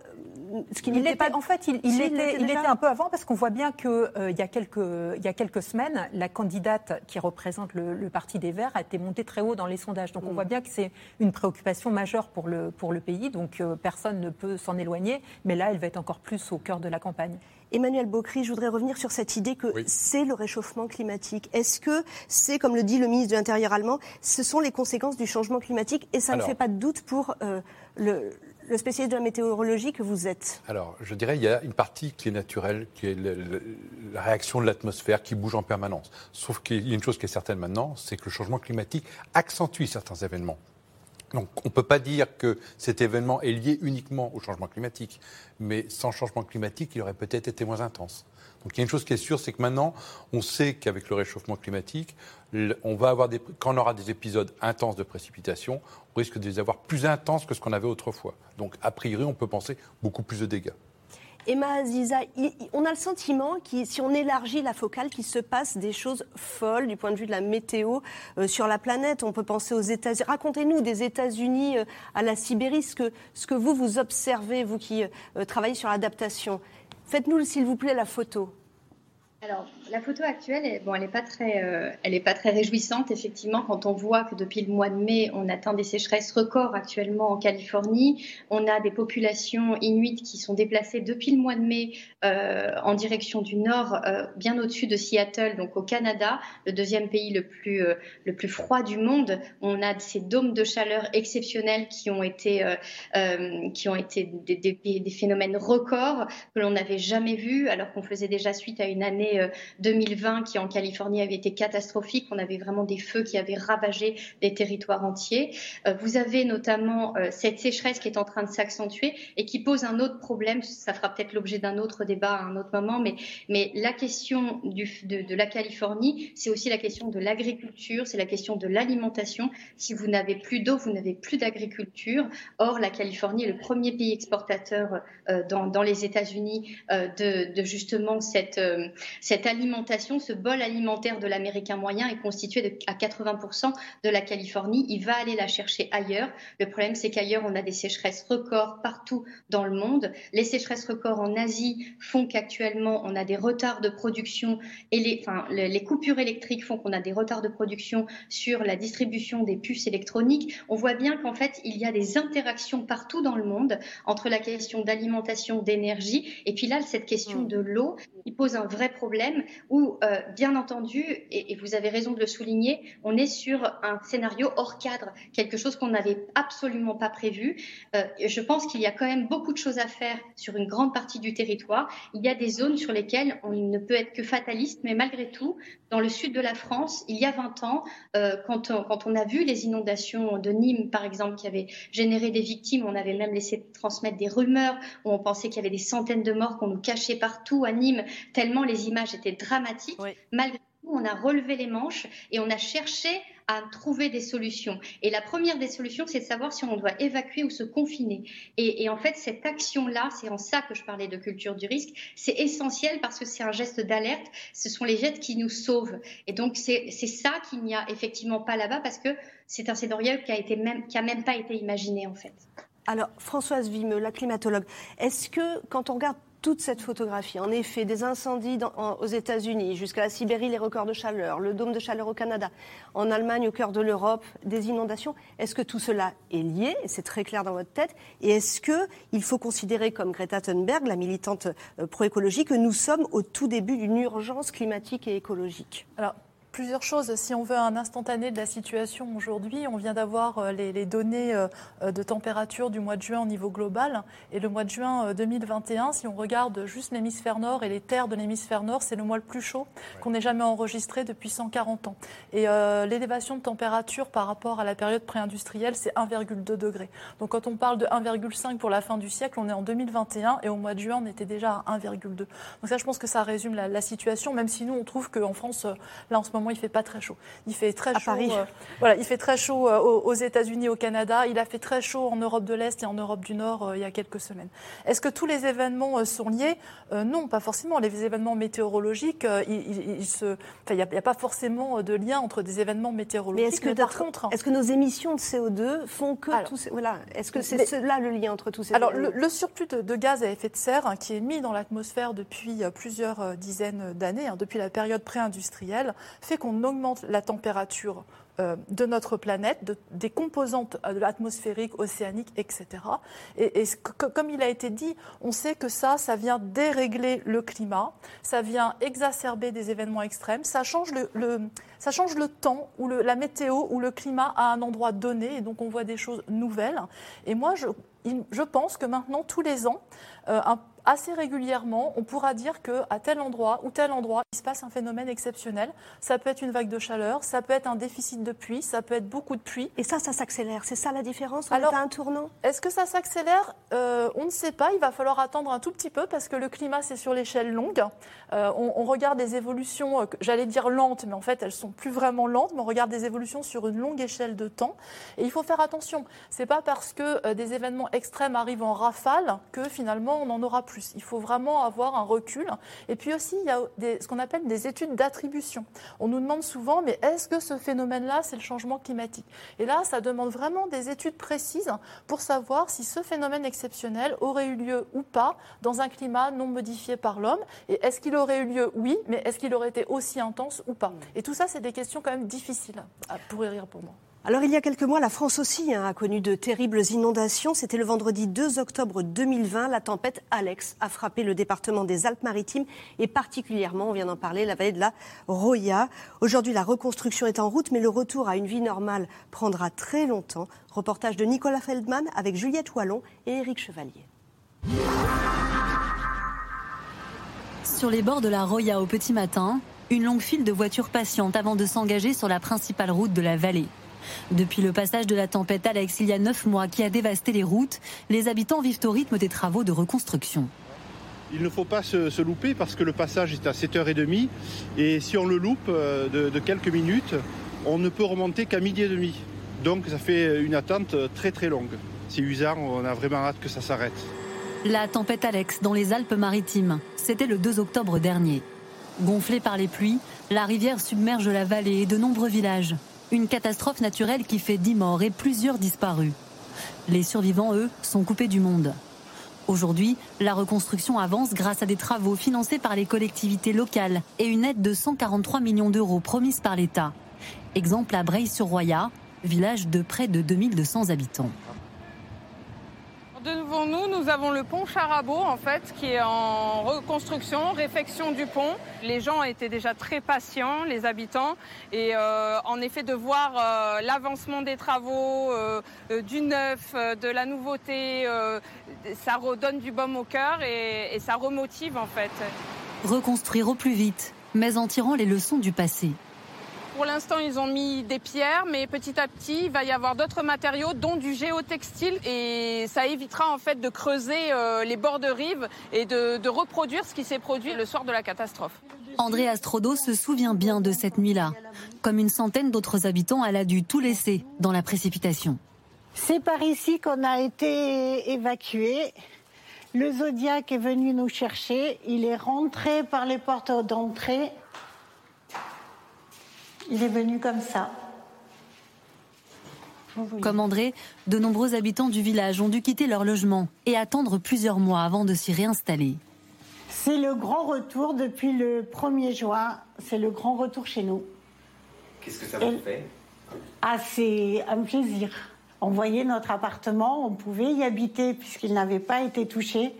S7: ce qui n'était pas. En fait, il, il, était, il, était, un peu avant parce qu'on voit bien qu'il euh, il, y a quelques, il y a quelques semaines, la candidate qui représente le, Parti des Verts a été montée très haut dans les sondages. Donc on mm. voit bien que c'est une préoccupation majeure pour le, pour le pays. Donc euh, personne ne peut s'en éloigner. Mais là, elle va être encore plus au cœur de la campagne.
S2: Emmanuel Bocry, je voudrais revenir sur cette idée que c'est le réchauffement climatique. Est-ce que c'est, comme le dit le ministre de l'Intérieur allemand, ce sont les conséquences du changement climatique? Et ça ne fait pas de doute pour euh, le le spécialiste de la météorologie que vous êtes
S3: Alors, je dirais il y a une partie qui est naturelle, qui est la réaction de l'atmosphère qui bouge en permanence. Sauf qu'il y a une chose qui est certaine maintenant, c'est que le changement climatique accentue certains événements. Donc, on ne peut pas dire que cet événement est lié uniquement au changement climatique, mais sans changement climatique, il aurait peut-être été moins intense. Donc il y a une chose qui est sûre, c'est que maintenant, on sait qu'avec le réchauffement climatique, on va avoir des, quand on aura des épisodes intenses de précipitation, on risque de les avoir plus intenses que ce qu'on avait autrefois. Donc a priori, on peut penser beaucoup plus de dégâts.
S2: Emma Aziza, on a le sentiment que si on élargit la focale, qu'il se passe des choses folles du point de vue de la météo euh, sur la planète. On peut penser aux États-Unis. Racontez-nous des États-Unis euh, à la Sibérie, ce que, ce que vous, vous observez, vous qui euh, travaillez sur l'adaptation. Faites-nous, s'il vous plaît, la photo.
S5: Alors, la photo actuelle, bon, elle n'est pas très, euh, elle pas très réjouissante effectivement quand on voit que depuis le mois de mai, on atteint des sécheresses records actuellement en Californie. On a des populations inuites qui sont déplacées depuis le mois de mai euh, en direction du nord, euh, bien au-dessus de Seattle, donc au Canada, le deuxième pays le plus le plus froid du monde. On a ces dômes de chaleur exceptionnels qui ont été qui ont été des phénomènes records que l'on n'avait jamais vus alors qu'on faisait déjà suite à une année l'année 2020 qui en Californie avait été catastrophique. On avait vraiment des feux qui avaient ravagé des territoires entiers. Vous avez notamment cette sécheresse qui est en train de s'accentuer et qui pose un autre problème. Ça fera peut-être l'objet d'un autre débat à un autre moment, mais, la question de, la Californie, c'est aussi la question de l'agriculture, c'est la question de l'alimentation. Si vous n'avez plus d'eau, vous n'avez plus d'agriculture. Or, la Californie est le premier pays exportateur euh, dans, les États-Unis euh, de, justement cette, euh, cette alimentation. Ce bol alimentaire de l'Américain moyen est constitué de, à 80% de la Californie. Il va aller la chercher ailleurs. Le problème, c'est qu'ailleurs, on a des sécheresses records partout dans le monde. Les sécheresses records en Asie font qu'actuellement, on a des retards de production et les, enfin, les coupures électriques font qu'on a des retards de production sur la distribution des puces électroniques. On voit bien qu'en fait, il y a des interactions partout dans le monde entre la question d'alimentation, d'énergie, et puis là, cette question mm. de l'eau, il pose un vrai problème où, euh, bien entendu, et, vous avez raison de le souligner, on est sur un scénario hors cadre, quelque chose qu'on n'avait absolument pas prévu. Euh, je pense qu'il y a quand même beaucoup de choses à faire sur une grande partie du territoire. Il y a des zones sur lesquelles on ne peut être que fataliste, mais malgré tout, dans le sud de la France, il y a 20 ans, euh, quand, on, quand, on, a vu les inondations de Nîmes, par exemple, qui avaient généré des victimes, on avait même laissé transmettre des rumeurs où on pensait qu'il y avait des centaines de morts qu'on nous cachait partout à Nîmes, tellement les images étaient dramatiques. Malgré tout, on a relevé les manches et on a cherché à trouver des solutions. Et la première des solutions, c'est de savoir si on doit évacuer ou se confiner. Et, en fait, cette action-là, c'est en ça que je parlais de culture du risque, c'est essentiel parce que c'est un geste d'alerte. Ce sont les gestes qui nous sauvent. Et donc, c'est ça qu'il n'y a effectivement pas là-bas parce que c'est un scénario qui a été même, qui a même pas été imaginé en fait.
S2: Alors, Françoise Vimeux, la climatologue, est-ce que quand on regarde toute cette photographie. En effet, des incendies aux États-Unis, jusqu'à la Sibérie, les records de chaleur, le dôme de chaleur au Canada, en Allemagne, au cœur de l'Europe, des inondations. Est-ce que tout cela est lié? C'est très clair dans votre tête. Et est-ce qu'il faut considérer, comme Greta Thunberg, la militante euh, pro-écologie, que nous sommes au tout début d'une urgence climatique et écologique?
S4: Plusieurs choses. Si on veut un instantané de la situation aujourd'hui, on vient d'avoir euh, les, données euh, de température du mois de juin au niveau global. Et le mois de juin 2021, euh, si on regarde juste l'hémisphère nord et les terres de l'hémisphère nord, c'est le mois le plus chaud qu'on ait jamais enregistré depuis 140 ans. Et l'élévation de température par rapport à la période pré-industrielle, c'est 1,2 degré. Donc quand on parle de 1,5 pour la fin du siècle, on est en 2021 et au mois de juin, on était déjà à 1,2. Donc ça, je pense que ça résume la, la situation, même si nous, on trouve qu'en France, là, en ce moment, il fait pas très chaud. Il fait très chaud. Euh, voilà, il fait très chaud euh, aux, États-Unis, au Canada. Il a fait très chaud en Europe de l'Est et en Europe du Nord euh, il y a quelques semaines. Est-ce que tous les événements sont liés? Non, pas forcément. Les événements météorologiques, il, se, il n'y a, pas forcément de lien entre des événements météorologiques.
S2: Mais est-ce que, par contre, est-ce que nos émissions de CO2 font que tous voilà, est-ce que c'est là le lien entre tous ces
S4: Alors le, surplus de, gaz à effet de serre hein, qui est mis dans l'atmosphère depuis plusieurs dizaines d'années, hein, depuis la période pré-industrielle, fait qu'on augmente la température euh, de notre planète, des composantes de l'atmosphérique, océanique, etc. Et, comme il a été dit, on sait que ça, ça vient dérégler le climat, ça vient exacerber des événements extrêmes, ça change le, ça change le temps ou la météo ou le climat à un endroit donné, et donc on voit des choses nouvelles. Et moi, je, pense que maintenant, tous les ans, euh, un assez régulièrement, on pourra dire qu'à tel endroit ou tel endroit, il se passe un phénomène exceptionnel. Ça peut être une vague de chaleur, ça peut être un déficit de pluie, ça peut être beaucoup de pluie.
S2: Et ça, ça s'accélère. C'est ça la différence On Alors, un tournant?
S4: Est-ce que ça s'accélère? Euh, On ne sait pas. Il va falloir attendre un tout petit peu parce que le climat, c'est sur l'échelle longue. Euh, on, regarde des évolutions, euh, j'allais dire lentes, mais en fait, elles sont plus vraiment lentes, mais on regarde des évolutions sur une longue échelle de temps. Et il faut faire attention. C'est pas parce que des événements extrêmes arrivent en rafale que finalement on en aura plus. Il faut vraiment avoir un recul. Et puis aussi, il y a ce qu'on appelle des études d'attribution. On nous demande souvent, mais est-ce que ce phénomène-là, c'est le changement climatique? Et là, ça demande vraiment des études précises pour savoir si ce phénomène exceptionnel aurait eu lieu ou pas dans un climat non modifié par l'homme. Et est-ce qu'il aurait eu lieu? Oui, mais est-ce qu'il aurait été aussi intense ou pas? Et tout ça, c'est des questions quand même difficiles pour moi.
S2: Alors il y a quelques mois, la France aussi hein, a connu de terribles inondations. C'était le vendredi 2 octobre 2020. La tempête Alex a frappé le département des Alpes-Maritimes et particulièrement, on vient d'en parler, la vallée de la Roya. Aujourd'hui, la reconstruction est en route, mais le retour à une vie normale prendra très longtemps. Reportage de Nicolas Feldman avec Juliette Wallon et Éric Chevalier.
S1: Sur les bords de la Roya au petit matin, une longue file de voitures patientes avant de s'engager sur la principale route de la vallée. Depuis le passage de la tempête Alex il y a neuf mois qui a dévasté les routes, les habitants vivent au rythme des travaux de reconstruction.
S15: Il ne faut pas se, se louper parce que le passage est à 7h30 et si on le loupe euh, de, de quelques minutes, on ne peut remonter qu'à midi et demi. Donc ça fait une attente très très longue. C'est usant, on a vraiment hâte que ça s'arrête.
S1: La tempête Alex dans les Alpes-Maritimes, c'était le 2 octobre dernier. Gonflée par les pluies, la rivière submerge la vallée et de nombreux villages. Une catastrophe naturelle qui fait 10 morts et plusieurs disparus. Les survivants, eux, sont coupés du monde. Aujourd'hui, la reconstruction avance grâce à des travaux financés par les collectivités locales et une aide de 143 millions d'euros promise par l'État. Exemple à Breil-sur-Roya, village de près de 2200 habitants.
S16: Devant nous, nous avons le pont Charabot, en fait, qui est en reconstruction, réfection du pont. Les gens étaient déjà très patients, les habitants, et euh, en effet, de voir euh, l'avancement des travaux, euh, du neuf, de la nouveauté, ça redonne du baume au cœur et, et ça remotive, en fait.
S1: Reconstruire au plus vite, mais en tirant les leçons du passé.
S16: Pour l'instant, ils ont mis des pierres, mais petit à petit, il va y avoir d'autres matériaux, dont du géotextile, et ça évitera en fait de creuser euh, les bords de rive et de, de reproduire ce qui s'est produit le soir de la catastrophe.
S1: André Astrodo se souvient bien de cette nuit-là. Comme une centaine d'autres habitants, elle a dû tout laisser dans la précipitation.
S17: C'est par ici qu'on a été évacué. Le Zodiac est venu nous chercher. Il est rentré par les portes d'entrée. Il est venu comme ça.
S1: Comme André, de nombreux habitants du village ont dû quitter leur logement et attendre plusieurs mois avant de s'y réinstaller.
S17: C'est le grand retour depuis le 1er juin. C'est le grand retour chez nous.
S18: Qu'est-ce que ça vous
S17: Et-
S18: fait?
S17: Ah, c'est un plaisir. On voyait notre appartement, on pouvait y habiter puisqu'il n'avait pas été touché,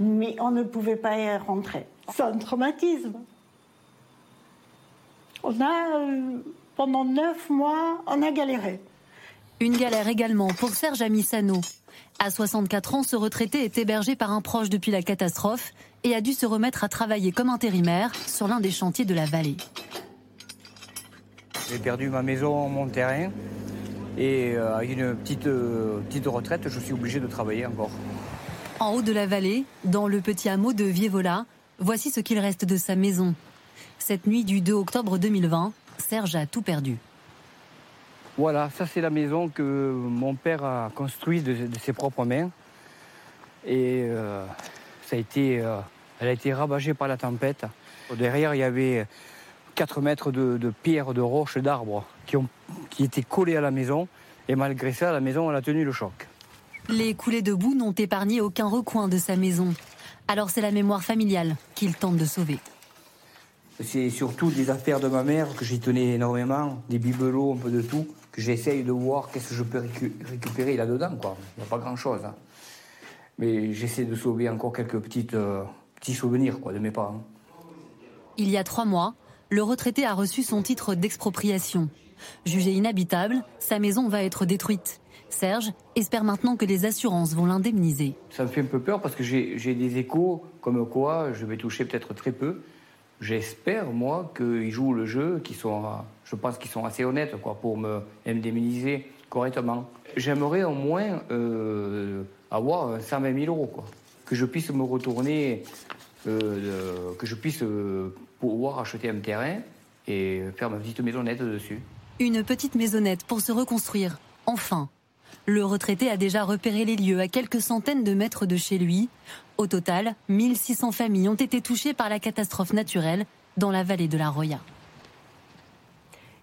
S17: mais on ne pouvait pas y rentrer. C'est un traumatisme. On a, euh, pendant neuf mois, on a galéré.
S1: Une galère également pour Serge Amissano. À 64 ans, ce retraité est hébergé par un proche depuis la catastrophe et a dû se remettre à travailler comme intérimaire sur l'un des chantiers de la vallée.
S19: J'ai perdu ma maison, mon terrain. Et euh, avec une petite, euh, petite retraite, je suis obligé de travailler encore.
S1: En haut de la vallée, dans le petit hameau de Vievola, voici ce qu'il reste de sa maison. Cette nuit du 2 octobre 2020, Serge a tout perdu.
S19: Voilà, ça c'est la maison que mon père a construite de, de ses propres mains. Et euh, ça a été, euh, elle a été ravagée par la tempête. Derrière, il y avait 4 mètres de, de pierres, de roches, d'arbres qui, ont- qui étaient collés à la maison. Et malgré ça, la maison, elle a tenu le choc.
S1: Les coulées de boue n'ont épargné aucun recoin de sa maison. Alors c'est la mémoire familiale qu'il tente de sauver.
S19: C'est surtout des affaires de ma mère que j'y tenais énormément, des bibelots, un peu de tout, que j'essaye de voir qu'est-ce que je peux récu- récupérer là-dedans. quoi. Il n'y a pas grand-chose. hein. Mais j'essaie de sauver encore quelques petites, euh, petits souvenirs quoi, de mes parents.
S1: Il y a trois mois, le retraité a reçu son titre d'expropriation. Jugé inhabitable, sa maison va être détruite. Serge espère maintenant que les assurances vont l'indemniser.
S19: Ça me fait un peu peur parce que j'ai j'ai des échos comme quoi je vais toucher peut-être très peu. J'espère, moi, qu'ils jouent le jeu, qu'ils sont, je pense qu'ils sont assez honnêtes quoi, pour me indemniser correctement. J'aimerais au moins euh, avoir 120 000 euros, quoi. que je puisse me retourner, euh, que je puisse euh, pouvoir acheter un terrain et faire ma petite maisonnette dessus.
S1: Une petite maisonnette pour se reconstruire. Enfin. Le retraité a déjà repéré les lieux à quelques centaines de mètres de chez lui. Au total, 1600 familles ont été touchées par la catastrophe naturelle dans la vallée de la Roya.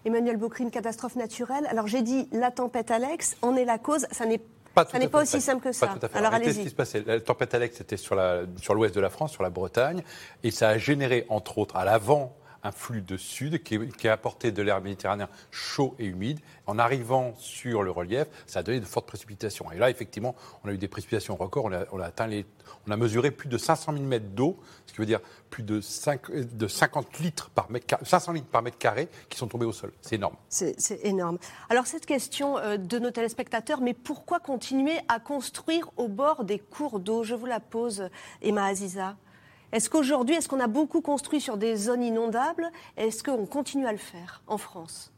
S2: Emmanuel Bocry, une catastrophe naturelle. Alors j'ai dit la tempête Alex, en est la cause. Ça n'est
S3: Pas
S2: ça n'est aussi simple que
S3: Pas
S2: ça.
S3: tout à fait.
S2: Alors
S3: réalité, ce qui
S2: allez-y.
S3: se passait, la tempête Alex était sur la- sur l'ouest de la France, sur la Bretagne, et ça a généré, entre autres, à l'avant, un flux de sud qui, a apporté de l'air méditerranéen chaud et humide. En arrivant sur le relief, ça a donné de fortes précipitations. Et là, effectivement, on a eu des précipitations records. On a, on a atteint les, on a mesuré plus de 500 000 mètres d'eau, ce qui veut dire plus de, 5 de 50 litres par mètre, carré- 500 litres par mètre carré qui sont tombés au sol. C'est énorme.
S2: C'est c'est énorme. Alors cette question euh, de nos téléspectateurs, mais pourquoi continuer à construire au bord des cours d'eau? Je vous la pose, Emma Aziza. Est-ce qu'aujourd'hui, est-ce qu'on a beaucoup construit sur des zones inondables? Est-ce qu'on continue à le faire en France?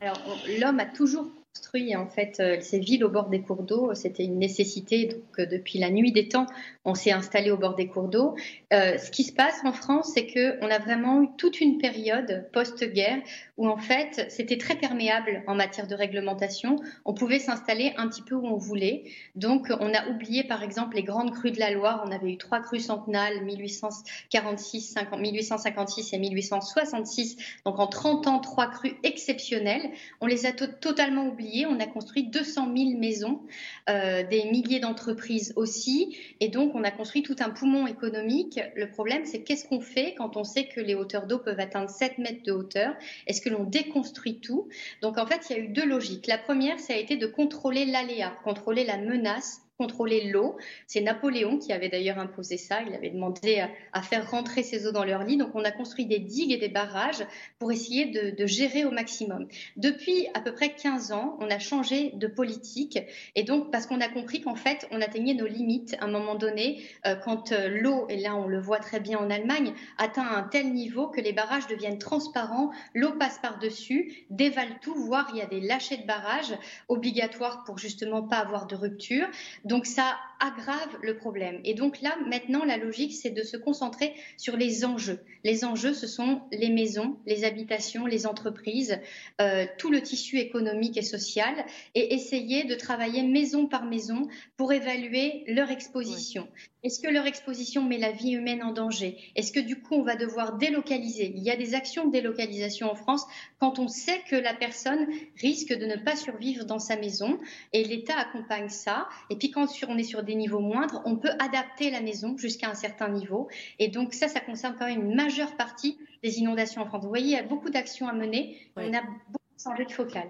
S5: Alors, l'homme a toujours construit en fait euh, ces villes au bord des cours d'eau. C'était une nécessité. Donc, euh, depuis la nuit des temps, on s'est installé au bord des cours d'eau. Euh, ce qui se passe en France, c'est que on a vraiment eu toute une période post-guerre où en fait c'était très perméable en matière de réglementation. On pouvait s'installer un petit peu où on voulait. Donc, on a oublié par exemple les grandes crues de la Loire. On avait eu trois crues centenales, 1846, 50, 1856 et 1866. Donc, en 30 ans, trois crues exceptionnelles. On les a to- totalement oubliées. On a construit 200 000 maisons, euh, des milliers d'entreprises aussi, et donc on a construit tout un poumon économique. Le problème, c'est qu'est-ce qu'on fait quand on sait que les hauteurs d'eau peuvent atteindre 7 mètres de hauteur? Est-ce que l'on déconstruit tout? Donc en fait, il y a eu deux logiques. La première, ça a été de contrôler l'aléa, contrôler la menace contrôler l'eau. C'est Napoléon qui avait d'ailleurs imposé ça. Il avait demandé à, faire rentrer ces eaux dans leur lit. Donc on a construit des digues et des barrages pour essayer de, de, gérer au maximum. Depuis à peu près 15 ans, on a changé de politique. Et donc parce qu'on a compris qu'en fait, on atteignait nos limites à un moment donné euh, quand euh, l'eau, et là on le voit très bien en Allemagne, atteint un tel niveau que les barrages deviennent transparents, l'eau passe par-dessus, dévale tout, voire il y a des lâchers de barrages obligatoires pour justement pas avoir de rupture. Donc ça aggrave le problème. Et donc là, maintenant, la logique, c'est de se concentrer sur les enjeux. Les enjeux, ce sont les maisons, les habitations, les entreprises, euh, tout le tissu économique et social, et essayer de travailler maison par maison pour évaluer leur exposition. Est-ce que leur exposition met la vie humaine en danger? Est-ce que du coup, on va devoir délocaliser? Il y a des actions de délocalisation en France quand on sait que la personne risque de ne pas survivre dans sa maison, et l'État accompagne ça. Et puis quand on est sur des niveaux moindres, on peut adapter la maison jusqu'à un certain niveau. Et donc ça, ça concerne quand même une majeure partie des inondations en France. Vous voyez, il y a beaucoup d'actions à mener. Oui. On a beaucoup changé de focale.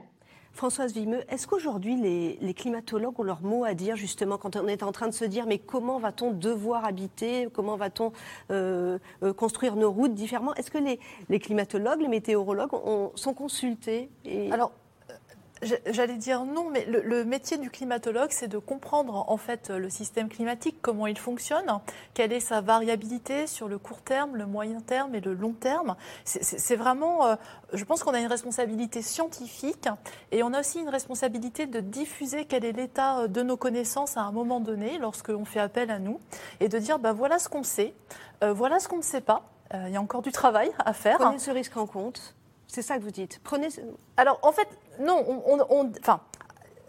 S2: Françoise Vimeux, est-ce qu'aujourd'hui les, les, climatologues ont leur mot à dire justement quand on est en train de se dire mais comment va-t-on devoir habiter, comment va-t-on euh, euh, construire nos routes différemment? Est-ce que les, les, climatologues, les météorologues ont, sont consultés
S4: et... Alors, J'allais dire non, mais le, le métier du climatologue, c'est de comprendre en fait le système climatique, comment il fonctionne, quelle est sa variabilité sur le court terme, le moyen terme et le long terme. C'est vraiment, euh, je pense qu'on a une responsabilité scientifique et on a aussi une responsabilité de diffuser quel est l'état de nos connaissances à un moment donné, lorsqu'on fait appel à nous, et de dire, ben voilà ce qu'on sait, euh, voilà ce qu'on ne sait pas. Euh, il y a encore du travail à faire.
S2: Prenez ce risque en compte. C'est ça que vous dites. Prenez.
S4: Alors, en fait, non. On, enfin,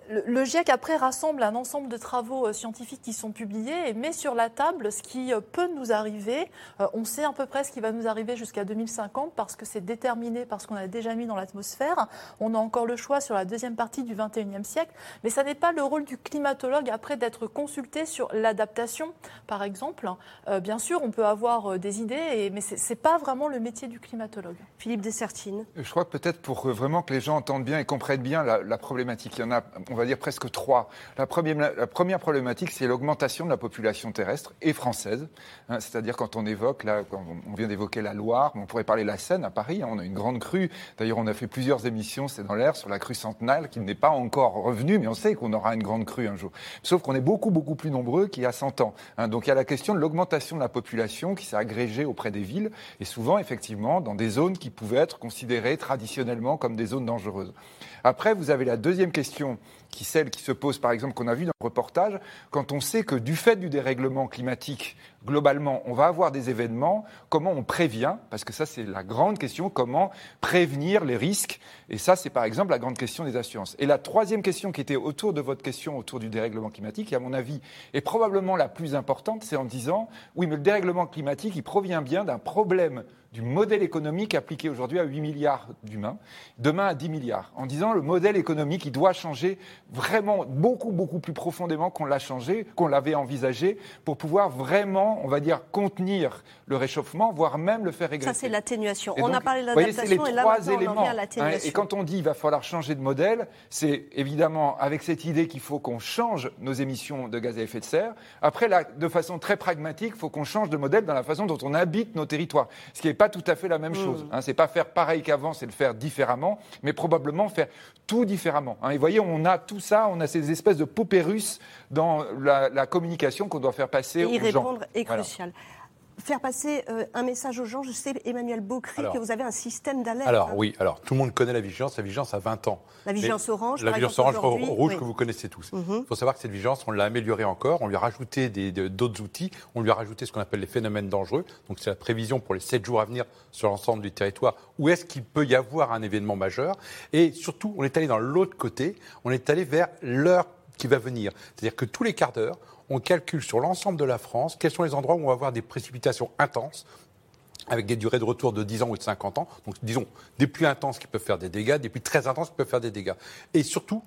S4: le, le, GIEC après rassemble un ensemble de travaux euh, scientifiques qui sont publiés et met sur la table ce qui euh, peut nous arriver. Euh, on sait à peu près ce qui va nous arriver jusqu'à 2050 parce que c'est déterminé par ce qu'on a déjà mis dans l'atmosphère. On a encore le choix sur la deuxième partie du 21e siècle, mais ça n'est pas le rôle du climatologue après d'être consulté sur l'adaptation, par exemple. Euh, bien sûr, on peut avoir des idées, et, mais c'est pas vraiment le métier du climatologue.
S2: Philippe Dessertine.
S6: Je crois que peut-être pour vraiment que les gens entendent bien et comprennent bien la, la problématique, il y en a, on va dire presque trois. La première, problématique, c'est l'augmentation de la population terrestre et française. Hein, C'est-à-dire quand on évoque, là, on vient d'évoquer la Loire, on pourrait parler de la Seine à Paris. Hein, on a une grande crue. D'ailleurs, on a fait plusieurs émissions, c'est dans l'air, sur la crue centenale, qui n'est pas encore revenue, mais on sait qu'on aura une grande crue un jour. Sauf qu'on est beaucoup, beaucoup plus nombreux qu'il y a 100 ans. Hein, donc il y a la question de l'augmentation de la population qui s'est agrégée auprès des villes, et souvent, effectivement, dans des zones qui pouvaient être considérées traditionnellement comme des zones dangereuses. Après, vous avez la deuxième question qui celle qui se pose, par exemple, qu'on a vu dans le reportage, quand on sait que du fait du dérèglement climatique, globalement, on va avoir des événements, comment on prévient Parce que ça, c'est la grande question, comment prévenir les risques Et ça, c'est par exemple la grande question des assurances. Et la troisième question qui était autour de votre question, autour du dérèglement climatique, qui, à mon avis, est probablement la plus importante, c'est en disant, oui, mais le dérèglement climatique, il provient bien d'un problème du modèle économique appliqué aujourd'hui à 8 milliards d'humains, demain à 10 milliards, en disant le modèle économique, il doit changer vraiment beaucoup, beaucoup plus profondément qu'on l'a changé, qu'on l'avait envisagé, pour pouvoir vraiment, on va dire, contenir le réchauffement, voire même le faire régresser.
S2: Ça, c'est l'atténuation. On a parlé de l'adaptation et là,
S6: trois
S2: éléments. on en vient à
S6: Hein,
S2: l'atténuation.
S6: et quand on dit il va falloir changer de modèle, c'est évidemment avec cette idée qu'il faut qu'on change nos émissions de gaz à effet de serre. Après, là, de façon très pragmatique, il faut qu'on change de modèle dans la façon dont on habite nos territoires. Ce qui n'est pas tout à fait la même chose. Hein. C'est pas faire pareil qu'avant, c'est le faire différemment, mais probablement faire tout différemment. Hein. Et vous voyez, on a tout ça, on a ces espèces de poupées russes dans la, la communication qu'on doit faire passer
S2: Et
S6: aux
S2: y
S6: gens.
S2: répondre est
S6: Voilà.
S2: crucial. faire passer euh, un message aux gens. Je sais, Emmanuel Beaucry,
S3: Alors-
S2: que vous avez un système d'alerte.
S3: Alors
S2: hein.
S3: oui, alors tout le monde connaît la vigilance. La vigilance a 20 ans.
S2: La vigilance
S3: Mais-
S2: orange,
S3: La
S2: par
S3: vigilance orange rouge
S2: oui.
S3: que vous connaissez tous. Il
S2: Mhm.
S3: faut savoir que cette vigilance, on l'a améliorée encore. On lui a rajouté d'autres outils. On lui a rajouté ce qu'on appelle les phénomènes dangereux. Donc c'est la prévision pour les 7 jours à venir sur l'ensemble du territoire. Où est-ce qu'il peut y avoir un événement majeur Et surtout, on est allé dans l'autre côté. On est allé vers l'heure qui va venir. C'est-à-dire que tous les quarts d'heure, on calcule sur l'ensemble de la France quels sont les endroits où on va avoir des précipitations intenses avec des durées de retour de 10 ans ou de 50 ans. Donc, disons, des pluies intenses qui peuvent faire des dégâts, des pluies très intenses qui peuvent faire des dégâts. Et surtout,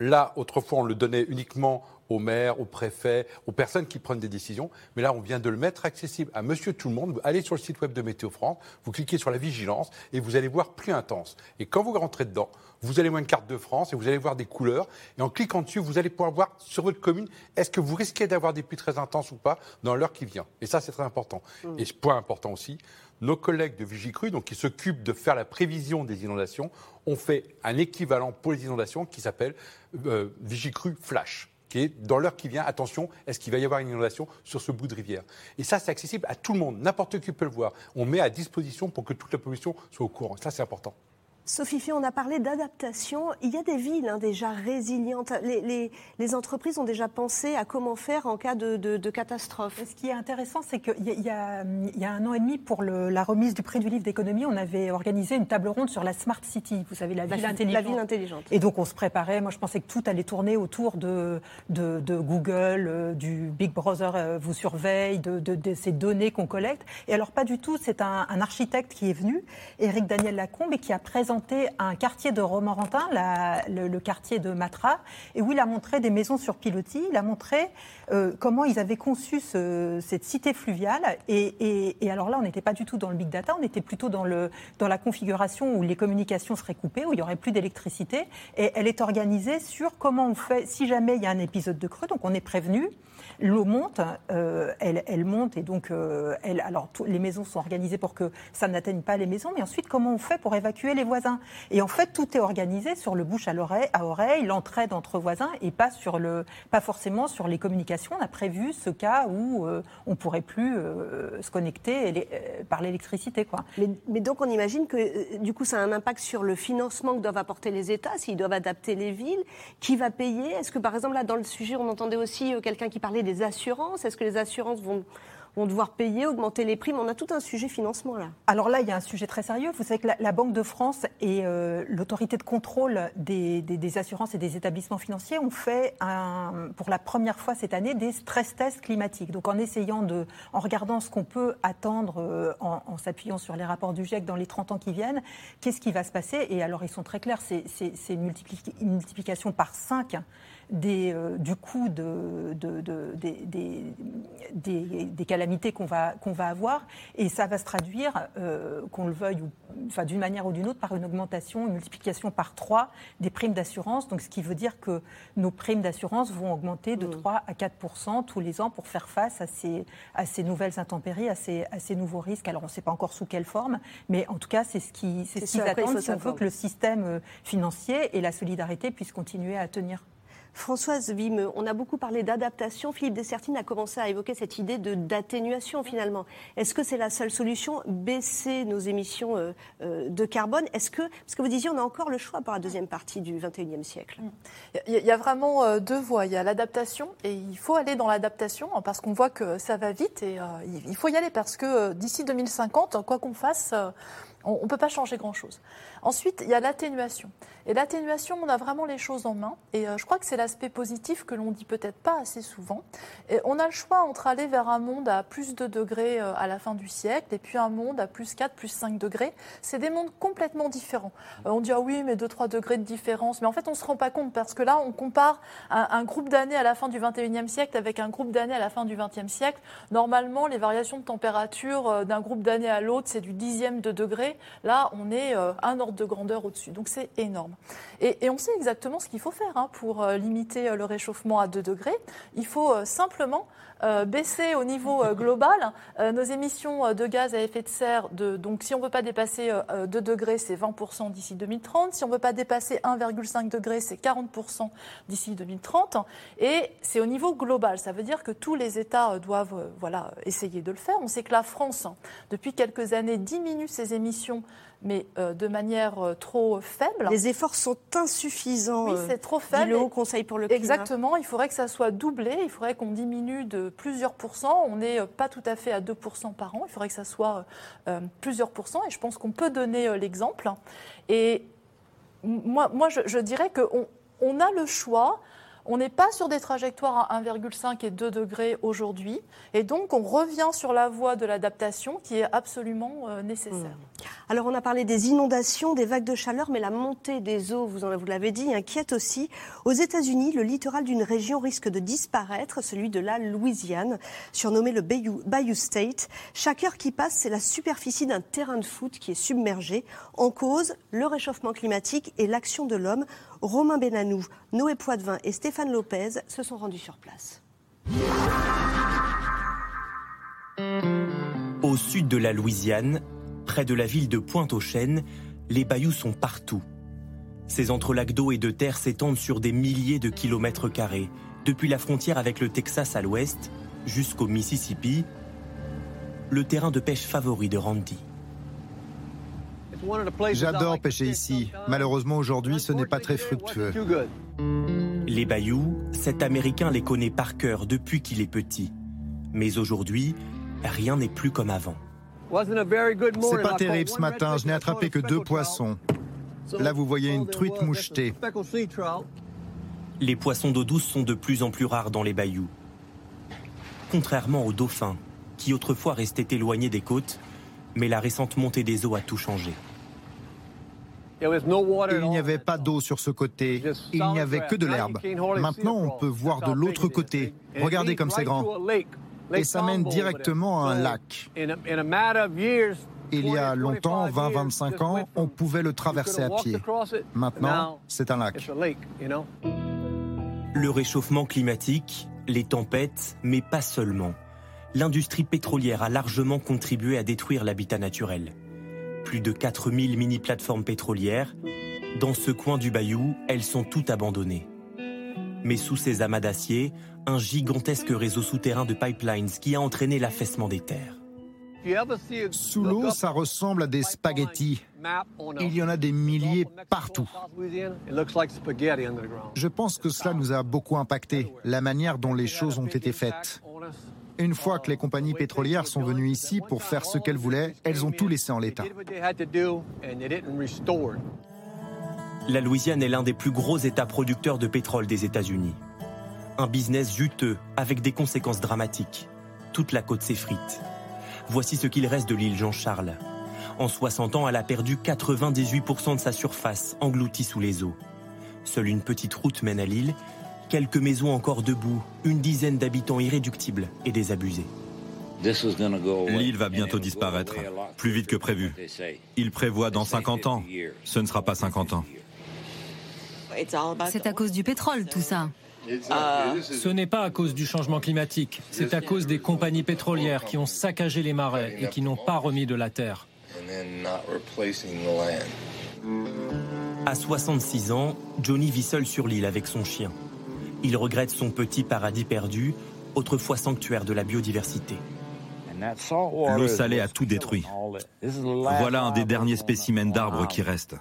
S3: là, autrefois, on le donnait uniquement aux maires, aux préfets, aux personnes qui prennent des décisions. Mais là, on vient de le mettre accessible à monsieur tout le monde. Vous allez sur le site web de Météo France, vous cliquez sur la vigilance et vous allez voir pluie intense. Et quand vous rentrez dedans, vous allez voir une carte de France et vous allez voir des couleurs. Et en cliquant dessus, vous allez pouvoir voir sur votre commune, est-ce que vous risquez d'avoir des pluies très intenses ou pas dans l'heure qui vient. Et ça, c'est très important. Et ce point important aussi, nos collègues de Vigicru, donc qui s'occupent de faire la prévision des inondations, ont fait un équivalent pour les inondations qui s'appelle euh, Vigicru Flash qui est dans l'heure qui vient, attention, est-ce qu'il va y avoir une inondation sur ce bout de rivière? Et ça, c'est accessible à tout le monde, n'importe qui peut le voir. On met à disposition pour que toute la population soit au courant. Ça, c'est important.
S2: Sophie Fay, on a parlé d'adaptation. Il y a des villes hein, déjà résilientes. Les, les- les entreprises ont déjà pensé à comment faire en cas de, de- de catastrophe.
S7: Ce qui est intéressant, c'est qu'il y, a- y un an et demi, pour le- la remise du prix du livre d'économie, on avait organisé une table ronde sur la Smart City, vous savez, la
S2: La
S7: ville intelligente.
S2: la ville intelligente.
S7: Et donc on se préparait, moi je pensais que tout allait tourner autour de, Google, euh, du Big Brother euh, vous surveille, de, ces données qu'on collecte. Et alors pas du tout, c'est un, un architecte qui est venu, Éric Daniel Lacombe, et qui a présenté un quartier de Romorantin, le, quartier de Matra, et où il a montré des maisons sur pilotis, il a montré euh, comment ils avaient conçu ce- cette cité fluviale. Et, et- et alors là, on n'était pas du tout dans le big data, on était plutôt dans, le, dans la configuration où les communications seraient coupées, où il n'y aurait plus d'électricité. Et elle est organisée sur comment on fait si jamais il y a un épisode de creux. Donc on est prévenu. L'eau monte, euh, elle, monte et donc euh, elle, alors les maisons sont organisées pour que ça n'atteigne pas les maisons, mais ensuite comment on fait pour évacuer les voisins? Et en fait tout est organisé sur le bouche à oreille, l'entraide entre voisins et pas sur le, pas forcément sur les communications. On a prévu ce cas où euh, on pourrait plus euh, se connecter par l'électricité, quoi.
S2: Mais, mais donc on imagine que du coup ça a un impact sur le financement que doivent apporter les États, s'ils doivent adapter les villes. Qui va payer? Est-ce que par exemple là dans le sujet on entendait aussi quelqu'un qui parlait des assurances? Est-ce que les assurances vont, vont devoir payer, augmenter les primes? On a tout un sujet financement là.
S7: Alors là, il y a un sujet très sérieux. Vous savez que la, Banque de France et euh, l'autorité de contrôle des, des- assurances et des établissements financiers ont fait pour la première fois cette année des stress tests climatiques. Donc en essayant de, en regardant ce qu'on peut attendre euh, en, en s'appuyant sur les rapports du GIEC dans les 30 ans qui viennent, qu'est-ce qui va se passer? Et alors ils sont très clairs, c'est une multiplication par 5 des, euh, du coût de, de- de- des, calamités qu'on va, qu'on va avoir. Et ça va se traduire, euh, qu'on le veuille, ou, enfin, d'une manière ou d'une autre, par une augmentation, une multiplication par 3 des primes d'assurance. Donc, ce qui veut dire que nos primes d'assurance vont augmenter de 3 à 4% tous les ans pour faire face à ces, à ces nouvelles intempéries, à ces, à ces nouveaux risques. Alors, on ne sait pas encore sous quelle forme, mais en tout cas, c'est ce qui- c'est
S2: C'est
S7: ce
S2: ce
S7: qu'ils
S2: il faut
S7: attendent si on veut que le système euh, financier et la solidarité puissent continuer à tenir.
S2: Françoise Vimeux, on a beaucoup parlé d'adaptation. Philippe Dessertine a commencé à évoquer cette idée de d'atténuation finalement. Est-ce que c'est la seule solution Baisser nos émissions euh, euh, de carbone? Est-ce que, parce que vous disiez, on a encore le choix pour la deuxième partie du 21e siècle
S4: Il y a- vraiment euh, deux voies. Il y a l'adaptation et il faut aller dans l'adaptation hein, parce qu'on voit que ça va vite et il faut y aller parce que d'ici 2050, quoi qu'on fasse, on ne peut pas changer grand-chose. Ensuite, il y a l'atténuation. Et l'atténuation, on a vraiment les choses en main. Et euh, je crois que c'est l'aspect positif que l'on dit peut-être pas assez souvent. Et on a le choix entre aller vers un monde à plus de degrés euh, à la fin du siècle et puis un monde à plus 4, plus 5 degrés. C'est des mondes complètement différents. Euh, on dit, ah oui, mais 2-3 degrés de différence. Mais en fait, on ne se rend pas compte parce que là, on compare un, groupe d'années à la fin du 21e siècle avec un groupe d'années à la fin du 20e siècle. Normalement, les variations de température d'un groupe d'années à l'autre, c'est du dixième de degré. Là, on est un de grandeur au-dessus. Donc, c'est énorme. Et, on sait exactement ce qu'il faut faire hein, pour euh, limiter euh, le réchauffement à 2 degrés. Il faut euh, simplement baisser au niveau global nos émissions de gaz à effet de serre. Donc, si on ne veut pas dépasser 2 degrés, c'est 20% d'ici 2030. Si on ne veut pas dépasser 1,5 degré, c'est 40% d'ici 2030. Et c'est au niveau global. Ça veut dire que tous les États doivent voilà, essayer de le faire. On sait que la France, depuis quelques années, diminue ses émissions mais euh, de manière euh, trop faible.
S2: Les efforts sont insuffisants.
S4: Oui, euh, c'est trop faible.
S2: le Haut Conseil pour le climat.
S4: Exactement. Il faudrait que ça soit doublé. Il faudrait qu'on diminue de plusieurs pourcents. On n'est pas tout à fait à 2% par an. Il faudrait que ça soit plusieurs pourcents. Et je pense qu'on peut donner l'exemple. Et moi, moi je, je dirais qu'on on a le choix on n'est pas sur des trajectoires à 1,5 et 2 degrés aujourd'hui. Et donc, on revient sur la voie de l'adaptation qui est absolument euh, nécessaire. Mmh.
S2: Alors, on a parlé des inondations, des vagues de chaleur, mais la montée des eaux, vous, l'avez dit, inquiète aussi. Aux États-Unis, le littoral d'une région risque de disparaître, celui de la Louisiane, surnommé le Bayou State. Chaque heure qui passe, c'est la superficie d'un terrain de foot qui est submergé. En cause, le réchauffement climatique et l'action de l'homme. Romain Benanou, Noé Poitvin et Stéphane Lopez se sont rendus sur place.
S9: Au sud de la Louisiane, près de la ville de Pointe-aux-Chênes, les bayous sont partout. Ces entrelacs d'eau et de terre s'étendent sur des milliers de kilomètres carrés, depuis la frontière avec le Texas à l'ouest jusqu'au Mississippi, le terrain de pêche favori de Randy.
S8: J'adore pêcher ici. Malheureusement, aujourd'hui, ce n'est pas très fructueux.
S9: Les bayous, cet Américain les connaît par cœur depuis qu'il est petit. Mais aujourd'hui, rien n'est plus comme avant.
S8: C'est pas terrible ce matin, je n'ai attrapé que deux poissons. Là, vous voyez une truite mouchetée.
S9: Les poissons d'eau douce sont de plus en plus rares dans les bayous. Contrairement aux dauphins, qui autrefois restaient éloignés des côtes, mais la récente montée des eaux a tout changé.
S8: Il n'y avait pas d'eau sur ce côté, il n'y avait que de l'herbe. Maintenant, on peut voir de l'autre côté. Regardez comme c'est grand. Et ça mène directement à un lac. Il y a longtemps, 20-25 ans, on pouvait le traverser à pied. Maintenant, c'est un lac.
S9: Le réchauffement climatique, les tempêtes, mais pas seulement. L'industrie pétrolière a largement contribué à détruire l'habitat naturel plus de 4000 mini-plateformes pétrolières. Dans ce coin du bayou, elles sont toutes abandonnées. Mais sous ces amas d'acier, un gigantesque réseau souterrain de pipelines qui a entraîné l'affaissement des terres.
S8: Sous l'eau, ça ressemble à des spaghettis. Il y en a des milliers partout. Je pense que cela nous a beaucoup impacté, la manière dont les choses ont été faites. Une fois que les compagnies pétrolières sont venues ici pour faire ce qu'elles voulaient, elles ont tout laissé en l'état.
S9: La Louisiane est l'un des plus gros États producteurs de pétrole des États-Unis. Un business juteux avec des conséquences dramatiques. Toute la côte s'effrite. Voici ce qu'il reste de l'île Jean-Charles. En 60 ans, elle a perdu 98% de sa surface, engloutie sous les eaux. Seule une petite route mène à l'île Quelques maisons encore debout, une dizaine d'habitants irréductibles et désabusés.
S18: L'île va bientôt disparaître, plus vite que prévu. Il prévoit dans 50 ans. Ce ne sera pas 50 ans.
S1: C'est à cause du pétrole, tout ça.
S20: Ce n'est pas à cause du changement climatique, c'est à cause des compagnies pétrolières qui ont saccagé les marais et qui n'ont pas remis de la terre.
S9: À 66 ans, Johnny vit seul sur l'île avec son chien. Il regrette son petit paradis perdu, autrefois sanctuaire de la biodiversité.
S18: L'eau salée a tout détruit. Voilà un des derniers spécimens d'arbres qui restent.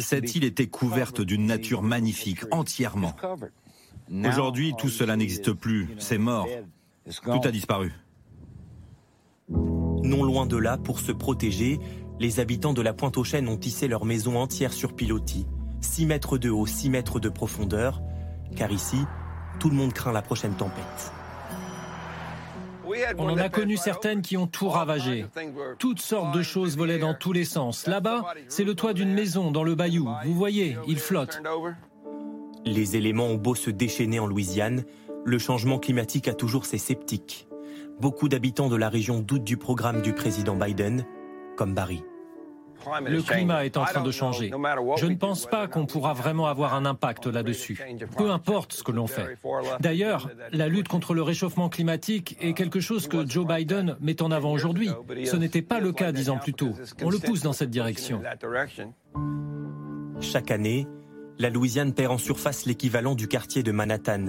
S18: Cette île était couverte d'une nature magnifique, entièrement. Aujourd'hui, tout cela n'existe plus, c'est mort. Tout a disparu.
S9: Non loin de là, pour se protéger, les habitants de la Pointe aux Chênes ont tissé leur maison entière sur pilotis, 6 mètres de haut, 6 mètres de profondeur, car ici, tout le monde craint la prochaine tempête.
S20: On en a connu certaines qui ont tout ravagé. Toutes sortes de choses volaient dans tous les sens. Là-bas, c'est le toit d'une maison dans le bayou. Vous voyez, il flotte.
S9: Les éléments ont beau se déchaîner en Louisiane, le changement climatique a toujours ses sceptiques. Beaucoup d'habitants de la région doutent du programme du président Biden, comme Barry.
S20: Le climat est en train de changer. Je ne pense pas qu'on pourra vraiment avoir un impact là-dessus, peu importe ce que l'on fait. D'ailleurs, la lutte contre le réchauffement climatique est quelque chose que Joe Biden met en avant aujourd'hui. Ce n'était pas le cas dix ans plus tôt. On le pousse dans cette direction.
S9: Chaque année, la Louisiane perd en surface l'équivalent du quartier de Manhattan,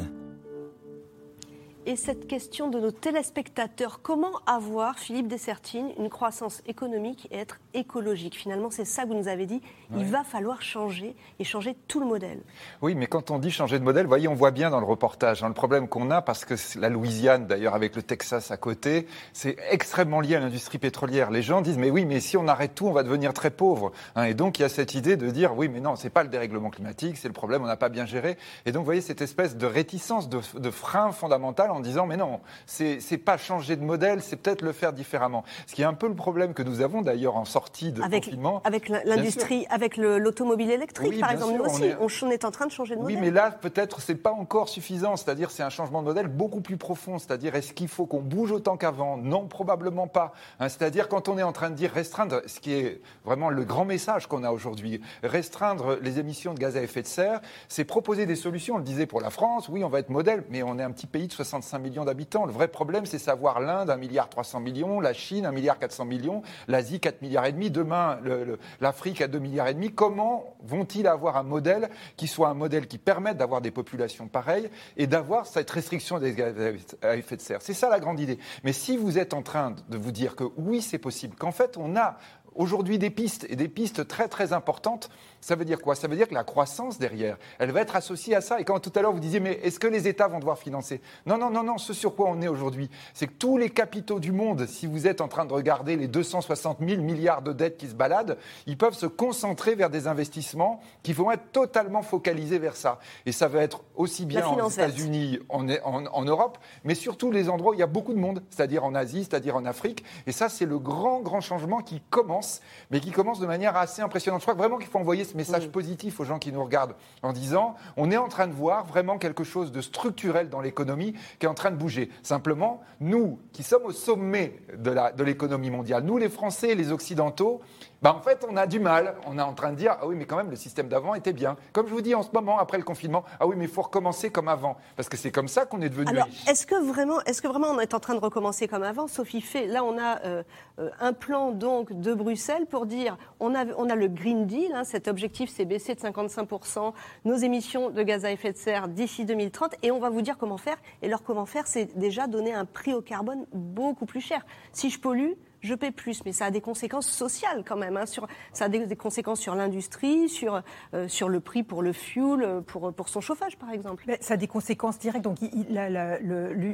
S2: et cette question de nos téléspectateurs. Comment avoir, Philippe Dessertine, une croissance économique et être écologique? Finalement, c'est ça que vous nous avez dit. Il va falloir changer et changer tout le modèle.
S6: Oui, mais quand on dit changer de modèle, voyez, on voit bien dans le reportage hein, le problème qu'on a, parce que la Louisiane, d'ailleurs avec le Texas à côté, c'est extrêmement lié à l'industrie pétrolière. Les gens disent, mais oui, mais si on arrête tout, on va devenir très pauvre. Hein. et donc, il y a cette idée de dire, oui, mais non, c'est pas le dérèglement climatique, c'est le problème, on n'a pas bien géré. Et donc, vous voyez cette espèce de réticence, de, de frein fondamental en disant mais non, c'est pas changer de modèle, c'est peut-être le faire différemment. Ce qui est un peu le problème que nous avons d'ailleurs en sortie de
S2: avec,
S6: confinement.
S2: Avec l'industrie, avec l'automobile électrique, par exemple, nous aussi, on est... en train de changer de modèle.
S6: Oui, mais là, peut-être, c'est pas encore suffisant. C'est-à-dire, c'est un changement de modèle beaucoup plus profond. C'est-à-dire, est-ce qu'il faut qu'on bouge autant qu'avant? Non, probablement pas. Hein, c'est-à-dire, quand on est en train de dire restreindre, ce qui est vraiment le grand message qu'on a aujourd'hui, restreindre les émissions de gaz à effet de serre, c'est proposer des solutions. On le disait pour la France, oui, on va être modèle, mais on est un petit pays de 65 millions d'habitants. Le vrai problème, c'est savoir l'Inde, 1 milliard 300 millions, la Chine, 1 milliard 400 millions, l'Asie, 4 milliards et demi, demain, l'Afrique à 2 milliards et demi. Comment vont-ils avoir un modèle qui soit un modèle qui permette d'avoir des populations pareilles et d'avoir cette restriction des gaz à effet de serre? C'est ça la grande idée. Mais si vous êtes en train de vous dire que oui, c'est possible, qu'en fait, on a aujourd'hui des pistes et des pistes très très importantes ça veut dire quoi? Ça veut dire que la croissance derrière, elle va être associée à ça. Et quand tout à l'heure vous disiez, mais est-ce que les États vont devoir financer? Non, non, non, non. Ce sur quoi on est aujourd'hui, c'est que tous les capitaux du monde, si vous êtes en train de regarder les 260 000 milliards de dettes qui se baladent, ils peuvent se concentrer vers des investissements qui vont être totalement focalisés vers ça. Et ça va être aussi bien aux États-Unis, en, en, en Europe, mais surtout les endroits où il y a beaucoup de monde, c'est-à-dire en Asie, c'est-à-dire en Afrique. Et ça, c'est le grand, grand changement qui commence, mais qui commence de manière assez impressionnante. Je crois vraiment qu'il faut envoyer ce message positif aux gens qui nous regardent en disant on est en train de voir vraiment quelque chose de structurel dans l'économie qui est en train de bouger. Simplement, nous qui sommes au sommet de l'économie de mondiale, nous les Français, les Occidentaux, bah, en fait, on a du mal. On est en train de dire ah oui, mais quand même, le système d'avant était bien. Comme je vous dis en ce moment, après le confinement, ah oui, mais il faut recommencer comme avant. Parce que c'est comme ça qu'on est devenu
S2: Alors, est-ce que, vraiment, est que vraiment on est en train de recommencer comme avant? Sophie fait, là, on a euh, euh, un plan donc de Bruxelles pour dire on a, on a le Green Deal, hein, cet objectif, c'est baisser de 55% nos émissions de gaz à effet de serre d'ici 2030. Et on va vous dire comment faire. Et leur comment faire, c'est déjà donner un prix au carbone beaucoup plus cher. Si je pollue, je paie plus, mais ça a des conséquences sociales quand même. Hein, ça a des, conséquences sur l'industrie, sur, euh, sur le prix pour le fuel, euh, pour, pour son chauffage par exemple.
S7: ça a des conséquences directes. Donc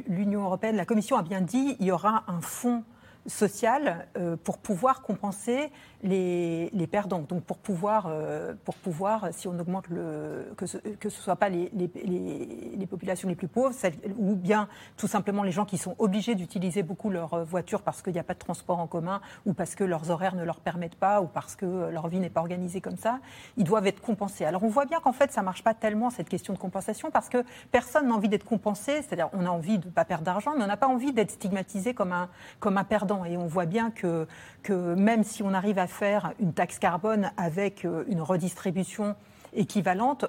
S7: l'Union européenne, la Commission a bien dit, il y aura un fonds social euh, pour pouvoir compenser les, les, perdants. Donc pour pouvoir, euh, pour pouvoir, si on augmente le, que ce ne soit pas les, les, les, populations les plus pauvres, ou bien tout simplement les gens qui sont obligés d'utiliser beaucoup leur euh, voiture parce qu'il n'y a pas de transport en commun, ou parce que leurs horaires ne leur permettent pas, ou parce que leur vie n'est pas organisée comme ça, ils doivent être compensés. Alors on voit bien qu'en fait ça ne marche pas tellement cette question de compensation parce que personne n'a envie d'être compensé, c'est-à-dire on a envie de ne pas perdre d'argent, mais on n'a pas envie d'être stigmatisé comme un, comme un perdant. Et on voit bien que, même si on arrive à faire une taxe carbone avec euh, une redistribution équivalente,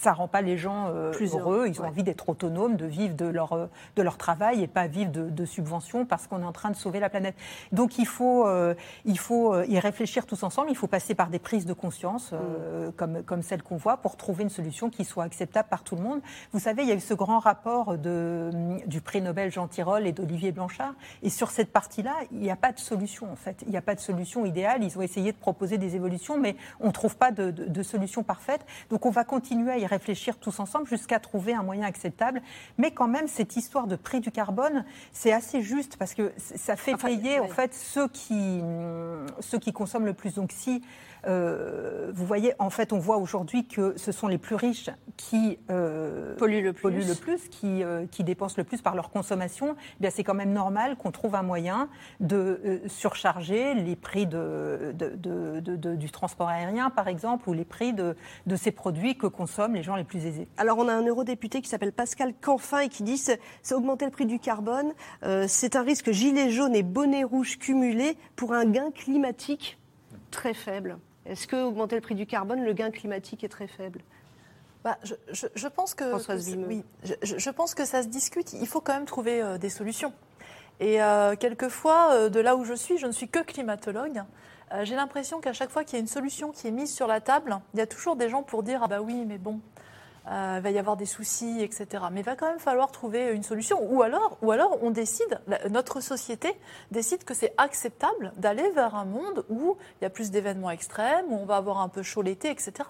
S7: ça rend pas les gens euh, plus heureux. Ils ont envie d'être autonomes, de vivre de leur, euh, de leur travail et pas vivre de, subventions parce qu'on est en train de sauver la planète. Donc il faut, euh, il faut y réfléchir tous ensemble. Il faut passer par des prises de conscience mm. comme, comme celle qu'on voit pour trouver une solution qui soit acceptable par tout le monde. Vous savez, il y a eu ce grand rapport de, du prix Nobel Jean Tirole et d'Olivier Blanchard. Et sur cette partie-là, il n'y a pas de solution en fait. Il n'y a pas de solution idéale. Ils ont essayé de proposer des évolutions, mais on ne trouve pas de, de, de solution parfaite. Donc on va continuer à y réfléchir tous ensemble jusqu'à trouver un moyen acceptable. Mais quand même, cette histoire de prix du carbone, c'est assez juste parce que ça fait payer en fait ceux qui, ceux qui consomment le plus. Donc si euh, vous voyez, en fait, on voit aujourd'hui que ce sont les plus riches qui
S2: euh, polluent le plus,
S7: le plus qui, euh, qui, dépensent le plus par leur consommation. Eh c'est quand même normal qu'on trouve un moyen de surcharger les prix de, de, du transport aérien, par exemple, ou les prix de, ces produits que consomment les gens les plus aisés.
S2: Alors, on a un eurodéputé qui s'appelle Pascal Canfin et qui dit c'est augmenter le prix du carbone, c'est un risque gilet jaune et bonnet rouge cumulé pour un gain climatique très faible Est-ce que augmenter le prix du carbone, le gain climatique est très faible?
S4: Bah, je, pense que, oui, je, pense que ça se discute. Il faut quand même trouver euh, des solutions. Et euh, quelquefois, euh, de là où je suis, je ne suis que climatologue. J'ai l'impression qu'à chaque fois qu'il y a une solution qui est mise sur la table, il y a toujours des gens pour dire ah bah oui, mais bon, il va y avoir des soucis, etc. Mais il va quand même falloir trouver une solution. Ou alors, ou alors on décide, notre société décide que c'est acceptable d'aller vers un monde où il y a plus d'événements extrêmes, où on va avoir un peu chaud l'été, etc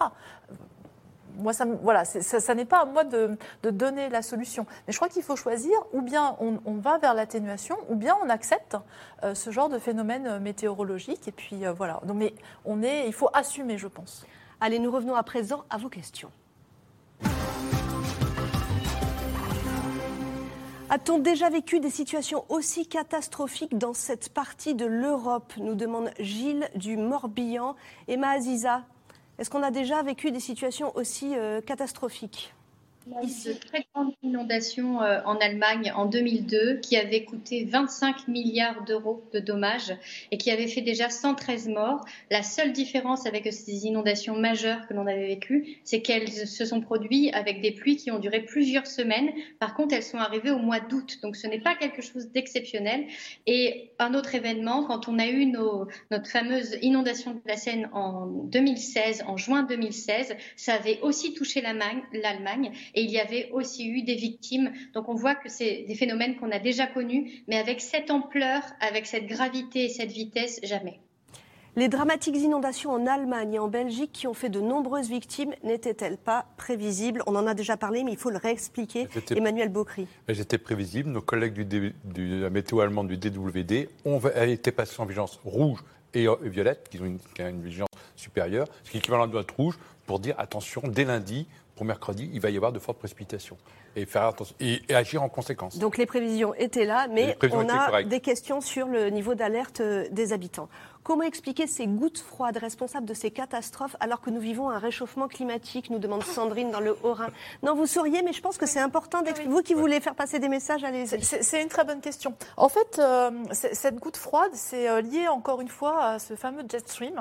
S4: moi, ça, voilà, ça, n'est pas à moi de, donner la solution. Mais je crois qu'il faut choisir, ou bien on, va vers l'atténuation, ou bien on accepte euh, ce genre de phénomène euh, météorologique. Et puis euh, voilà. Donc, mais on est, il faut assumer, je pense.
S2: Allez, nous revenons à présent à vos questions. A-t-on déjà vécu des situations aussi catastrophiques dans cette partie de l'Europe nous demande Gilles du Morbihan. Emma Aziza, est-ce qu'on a déjà vécu des situations aussi euh, catastrophiques?
S5: Il de très grandes inondations euh, en Allemagne en 2002 qui avaient coûté 25 milliards d'euros de dommages et qui avaient fait déjà 113 morts. La seule différence avec ces inondations majeures que l'on avait vécues, c'est qu'elles se sont produites avec des pluies qui ont duré plusieurs semaines. Par contre, elles sont arrivées au mois d'août, donc ce n'est pas quelque chose d'exceptionnel. Et un autre événement, quand on a eu nos, notre fameuse inondation de la Seine en 2016, en juin 2016, ça avait aussi touché l'Allemagne et il y avait aussi eu des victimes. Donc on voit que c'est des phénomènes qu'on a déjà connus, mais avec cette ampleur, avec cette gravité et cette vitesse, jamais.
S2: Les dramatiques inondations en Allemagne et en Belgique qui ont fait de nombreuses victimes n'étaient-elles pas prévisibles? On en a déjà parlé, mais il faut le réexpliquer. Emmanuel Bocry.
S3: Elles étaient prévisibles. Nos collègues du, de la météo allemande du DWD ont été passés en vigilance rouge et violette, qui ont une, une vigilance supérieure, ce qui est l'équivalent de notre rouge, pour dire attention, dès lundi, pour mercredi, il va y avoir de fortes précipitations. Et, faire attention, et, agir en conséquence.
S2: Donc les prévisions étaient là, mais on a des questions sur le niveau d'alerte euh, des habitants. Comment expliquer ces gouttes froides responsables de ces catastrophes alors que nous vivons un réchauffement climatique nous demande Sandrine dans le Haut-Rhin. Non, vous souriez, mais je pense que c'est important d'expliquer. Vous qui voulez faire passer des messages, allez-y.
S4: C'est une très bonne question. En fait, euh, cette goutte froide, c'est euh, lié encore une fois à ce fameux jet stream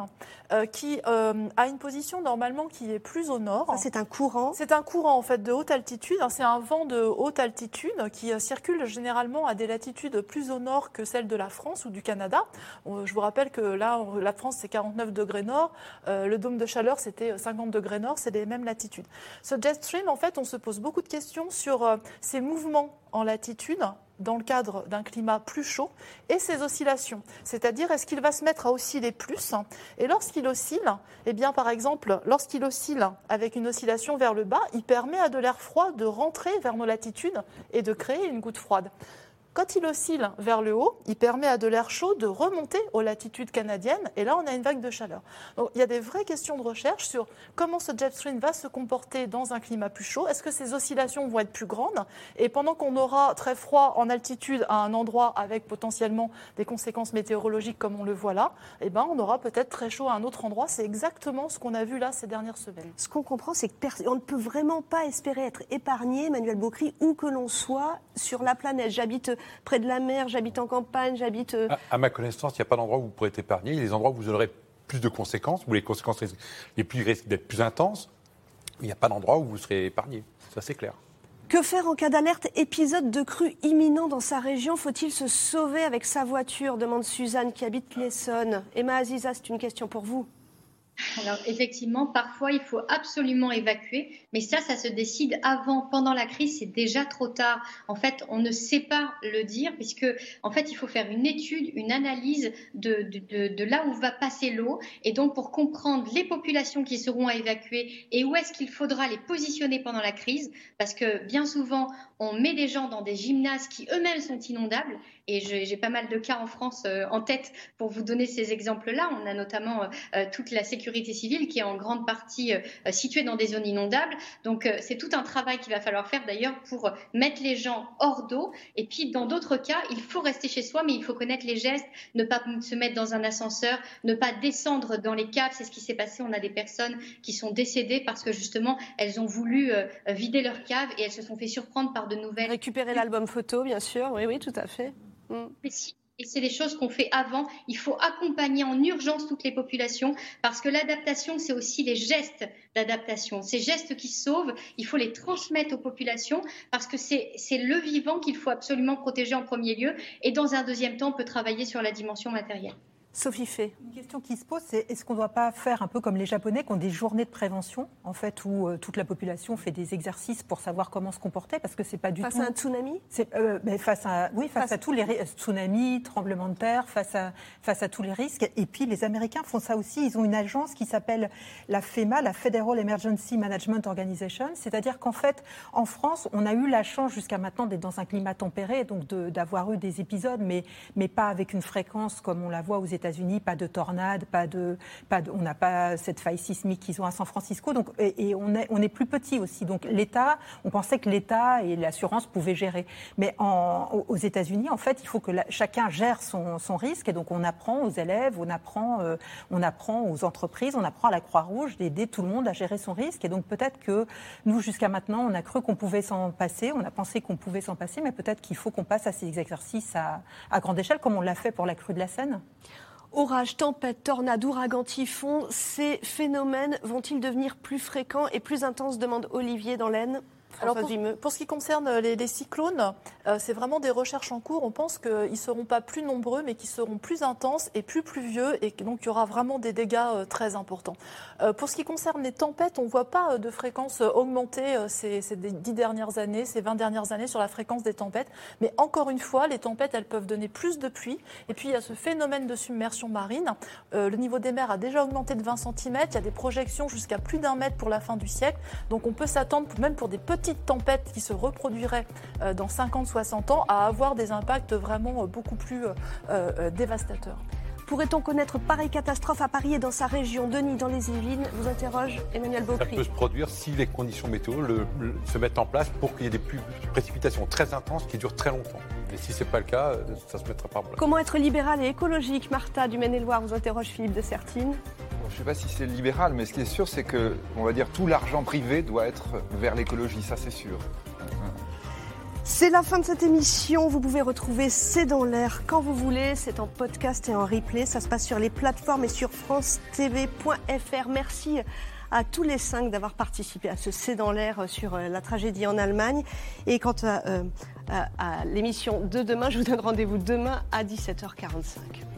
S4: euh, qui a une position normalement qui est plus au nord.
S2: C'est un courant
S4: C'est un courant en fait de haute altitude. C'est un vent de haute altitude qui circule généralement à des latitudes plus au nord que celles de la France ou du Canada. Je vous rappelle que là, la France, c'est 49 degrés nord. Euh, le dôme de chaleur, c'était 50 degrés nord. C'est les mêmes latitudes. Ce jet stream, en fait, on se pose beaucoup de questions sur euh, ces mouvements en latitude dans le cadre d'un climat plus chaud et ses oscillations. C'est-à-dire, est-ce qu'il va se mettre à osciller plus? Et lorsqu'il oscille, eh bien, par exemple, lorsqu'il oscille avec une oscillation vers le bas, il permet à de l'air froid de rentrer vers nos latitudes et de créer une goutte froide. Quand il oscille vers le haut, il permet à de l'air chaud de remonter aux latitudes canadiennes et là on a une vague de chaleur. Donc il y a des vraies questions de recherche sur comment ce jet stream va se comporter dans un climat plus chaud. Est-ce que ces oscillations vont être plus grandes? Et pendant qu'on aura très froid en altitude à un endroit avec potentiellement des conséquences météorologiques comme on le voit là, eh ben on aura peut-être très chaud à un autre endroit. C'est exactement ce qu'on a vu là ces dernières semaines.
S2: Ce qu'on comprend, c'est qu'on ne peut vraiment pas espérer être épargné, Manuel Bocry, où que l'on soit sur la planète. J'habite près de la mer, j'habite en campagne, j'habite.
S3: Euh, à, ma connaissance, il n'y a pas d'endroit où vous pourrez être épargné. Il y a des endroits où vous aurez plus de conséquences, où les conséquences les plus risquent d'être plus intenses. Il n'y a pas d'endroit où vous serez épargné. Ça, c'est clair.
S2: Que faire en cas d'alerte? Épisode de crue imminent dans sa région Faut-il se sauver avec sa voiture? Demande Suzanne qui habite l'Essonne. Emma Aziza, c'est une question pour vous.
S5: Alors effectivement, parfois il faut absolument évacuer, mais ça, ça se décide avant, pendant la crise, c'est déjà trop tard. En fait, on ne sait pas le dire puisque en fait il faut faire une étude, une analyse de, de, là où va passer l'eau, et donc pour comprendre les populations qui seront à évacuer et où est-ce qu'il faudra les positionner pendant la crise, parce que bien souvent on met des gens dans des gymnases qui eux-mêmes sont inondables. Et j'ai pas mal de cas en France euh, en tête pour vous donner ces exemples-là. On a notamment euh, euh, toute la sécurité civile qui est en grande partie située dans des zones inondables. Donc c'est tout un travail qu'il va falloir faire d'ailleurs pour mettre les gens hors d'eau. Et puis dans d'autres cas, il faut rester chez soi, mais il faut connaître les gestes, ne pas se mettre dans un ascenseur, ne pas descendre dans les caves. C'est ce qui s'est passé. On a des personnes qui sont décédées parce que justement elles ont voulu vider leur cave et elles se sont fait surprendre par de nouvelles.
S2: Récupérer l'album photo, bien sûr. Oui, oui, tout à fait.
S5: Mm. Et c'est les choses qu'on fait avant. Il faut accompagner en urgence toutes les populations parce que l'adaptation, c'est aussi les gestes d'adaptation. Ces gestes qui sauvent, il faut les transmettre aux populations parce que c'est le vivant qu'il faut absolument protéger en premier lieu et dans un deuxième temps, on peut travailler sur la dimension matérielle.
S2: Sophie Fay.
S7: Une question qui se pose, c'est est-ce qu'on ne doit pas faire un peu comme les Japonais qui ont des journées de prévention, en fait, où euh, toute la population fait des exercices pour savoir comment se comporter, parce que c'est pas du
S2: tout.
S7: Face
S2: à un tsunami?
S7: Euh, face à, Oui, face, à tous les tsunamis, tremblements de terre, face à, face à tous les risques. Et puis les Américains font ça aussi. Ils ont une agence qui s'appelle la FEMA, la Federal Emergency Management Organization. C'est-à-dire qu'en fait, en France, on a eu la chance jusqu'à maintenant d'être dans un climat tempéré, donc d'avoir eu des épisodes, mais, mais pas avec une fréquence comme on la voit aux États-Unis États-Unis, pas de tornade, pas de, pas on n'a pas cette faille sismique qu'ils ont à San Francisco. Donc, et, on, est, on est plus petit aussi. Donc l'État, on pensait que l'État et l'assurance pouvaient gérer. Mais en, aux États-Unis, en fait, il faut que chacun gère son, son, risque. Et donc on apprend aux élèves, on apprend, euh, on apprend aux entreprises, on apprend à la Croix-Rouge d'aider tout le monde à gérer son risque. Et donc peut-être que nous, jusqu'à maintenant, on a cru qu'on pouvait s'en passer, on a pensé qu'on pouvait s'en passer, mais peut-être qu'il faut qu'on passe à ces exercices à, à grande échelle, comme on l'a fait pour la crue de la Seine.
S2: Orage, tempête, tornade, ouragan, typhon, ces phénomènes vont-ils devenir plus fréquents et plus intenses demande Olivier dans l'Aisne
S4: alors pour, ce qui concerne les, cyclones, euh, c'est vraiment des recherches en cours. On pense qu'ils ne seront pas plus nombreux, mais qu'ils seront plus intenses et plus pluvieux, et donc il y aura vraiment des dégâts euh, très importants. Euh, pour ce qui concerne les tempêtes, on ne voit pas de fréquence augmenter ces, ces, dix dernières années, ces 20 dernières années sur la fréquence des tempêtes. Mais encore une fois, les tempêtes, elles peuvent donner plus de pluie. Et puis il y a ce phénomène de submersion marine. le niveau des mers a déjà augmenté de 20 cm. Il y a des projections jusqu'à plus d'un mètre pour la fin du siècle. Donc on peut s'attendre, même pour des petites tempête qui se reproduirait euh, dans 50-60 ans à avoir des impacts vraiment euh, beaucoup plus euh, dévastateurs.
S2: Pourrait-on connaître pareille catastrophe à Paris et dans sa région? Denis, dans les Yvelines, vous interroge Emmanuel Beaucry.
S3: Ça peut se produire si les conditions météo se mettent en place pour qu'il y ait des précipitations très intenses qui durent très longtemps. Et si ce n'est pas le cas, ça se mettra pas en place.
S2: Comment être libéral et écologique Martha du Maine-et-Loire vous interroge Philippe de Sertine.
S6: Je ne sais pas si c'est libéral, mais ce qui est sûr, c'est que, on va dire, tout l'argent privé doit être vers l'écologie, ça c'est sûr.
S2: C'est la fin de cette émission. Vous pouvez retrouver C'est dans l'air quand vous voulez. C'est en podcast et en replay. Ça se passe sur les plateformes et sur francetv.fr. Merci à tous les cinq d'avoir participé à ce C'est dans l'air sur euh, la tragédie en Allemagne. Et quant euh, à, à l'émission de demain, je vous donne rendez-vous demain à 17h45.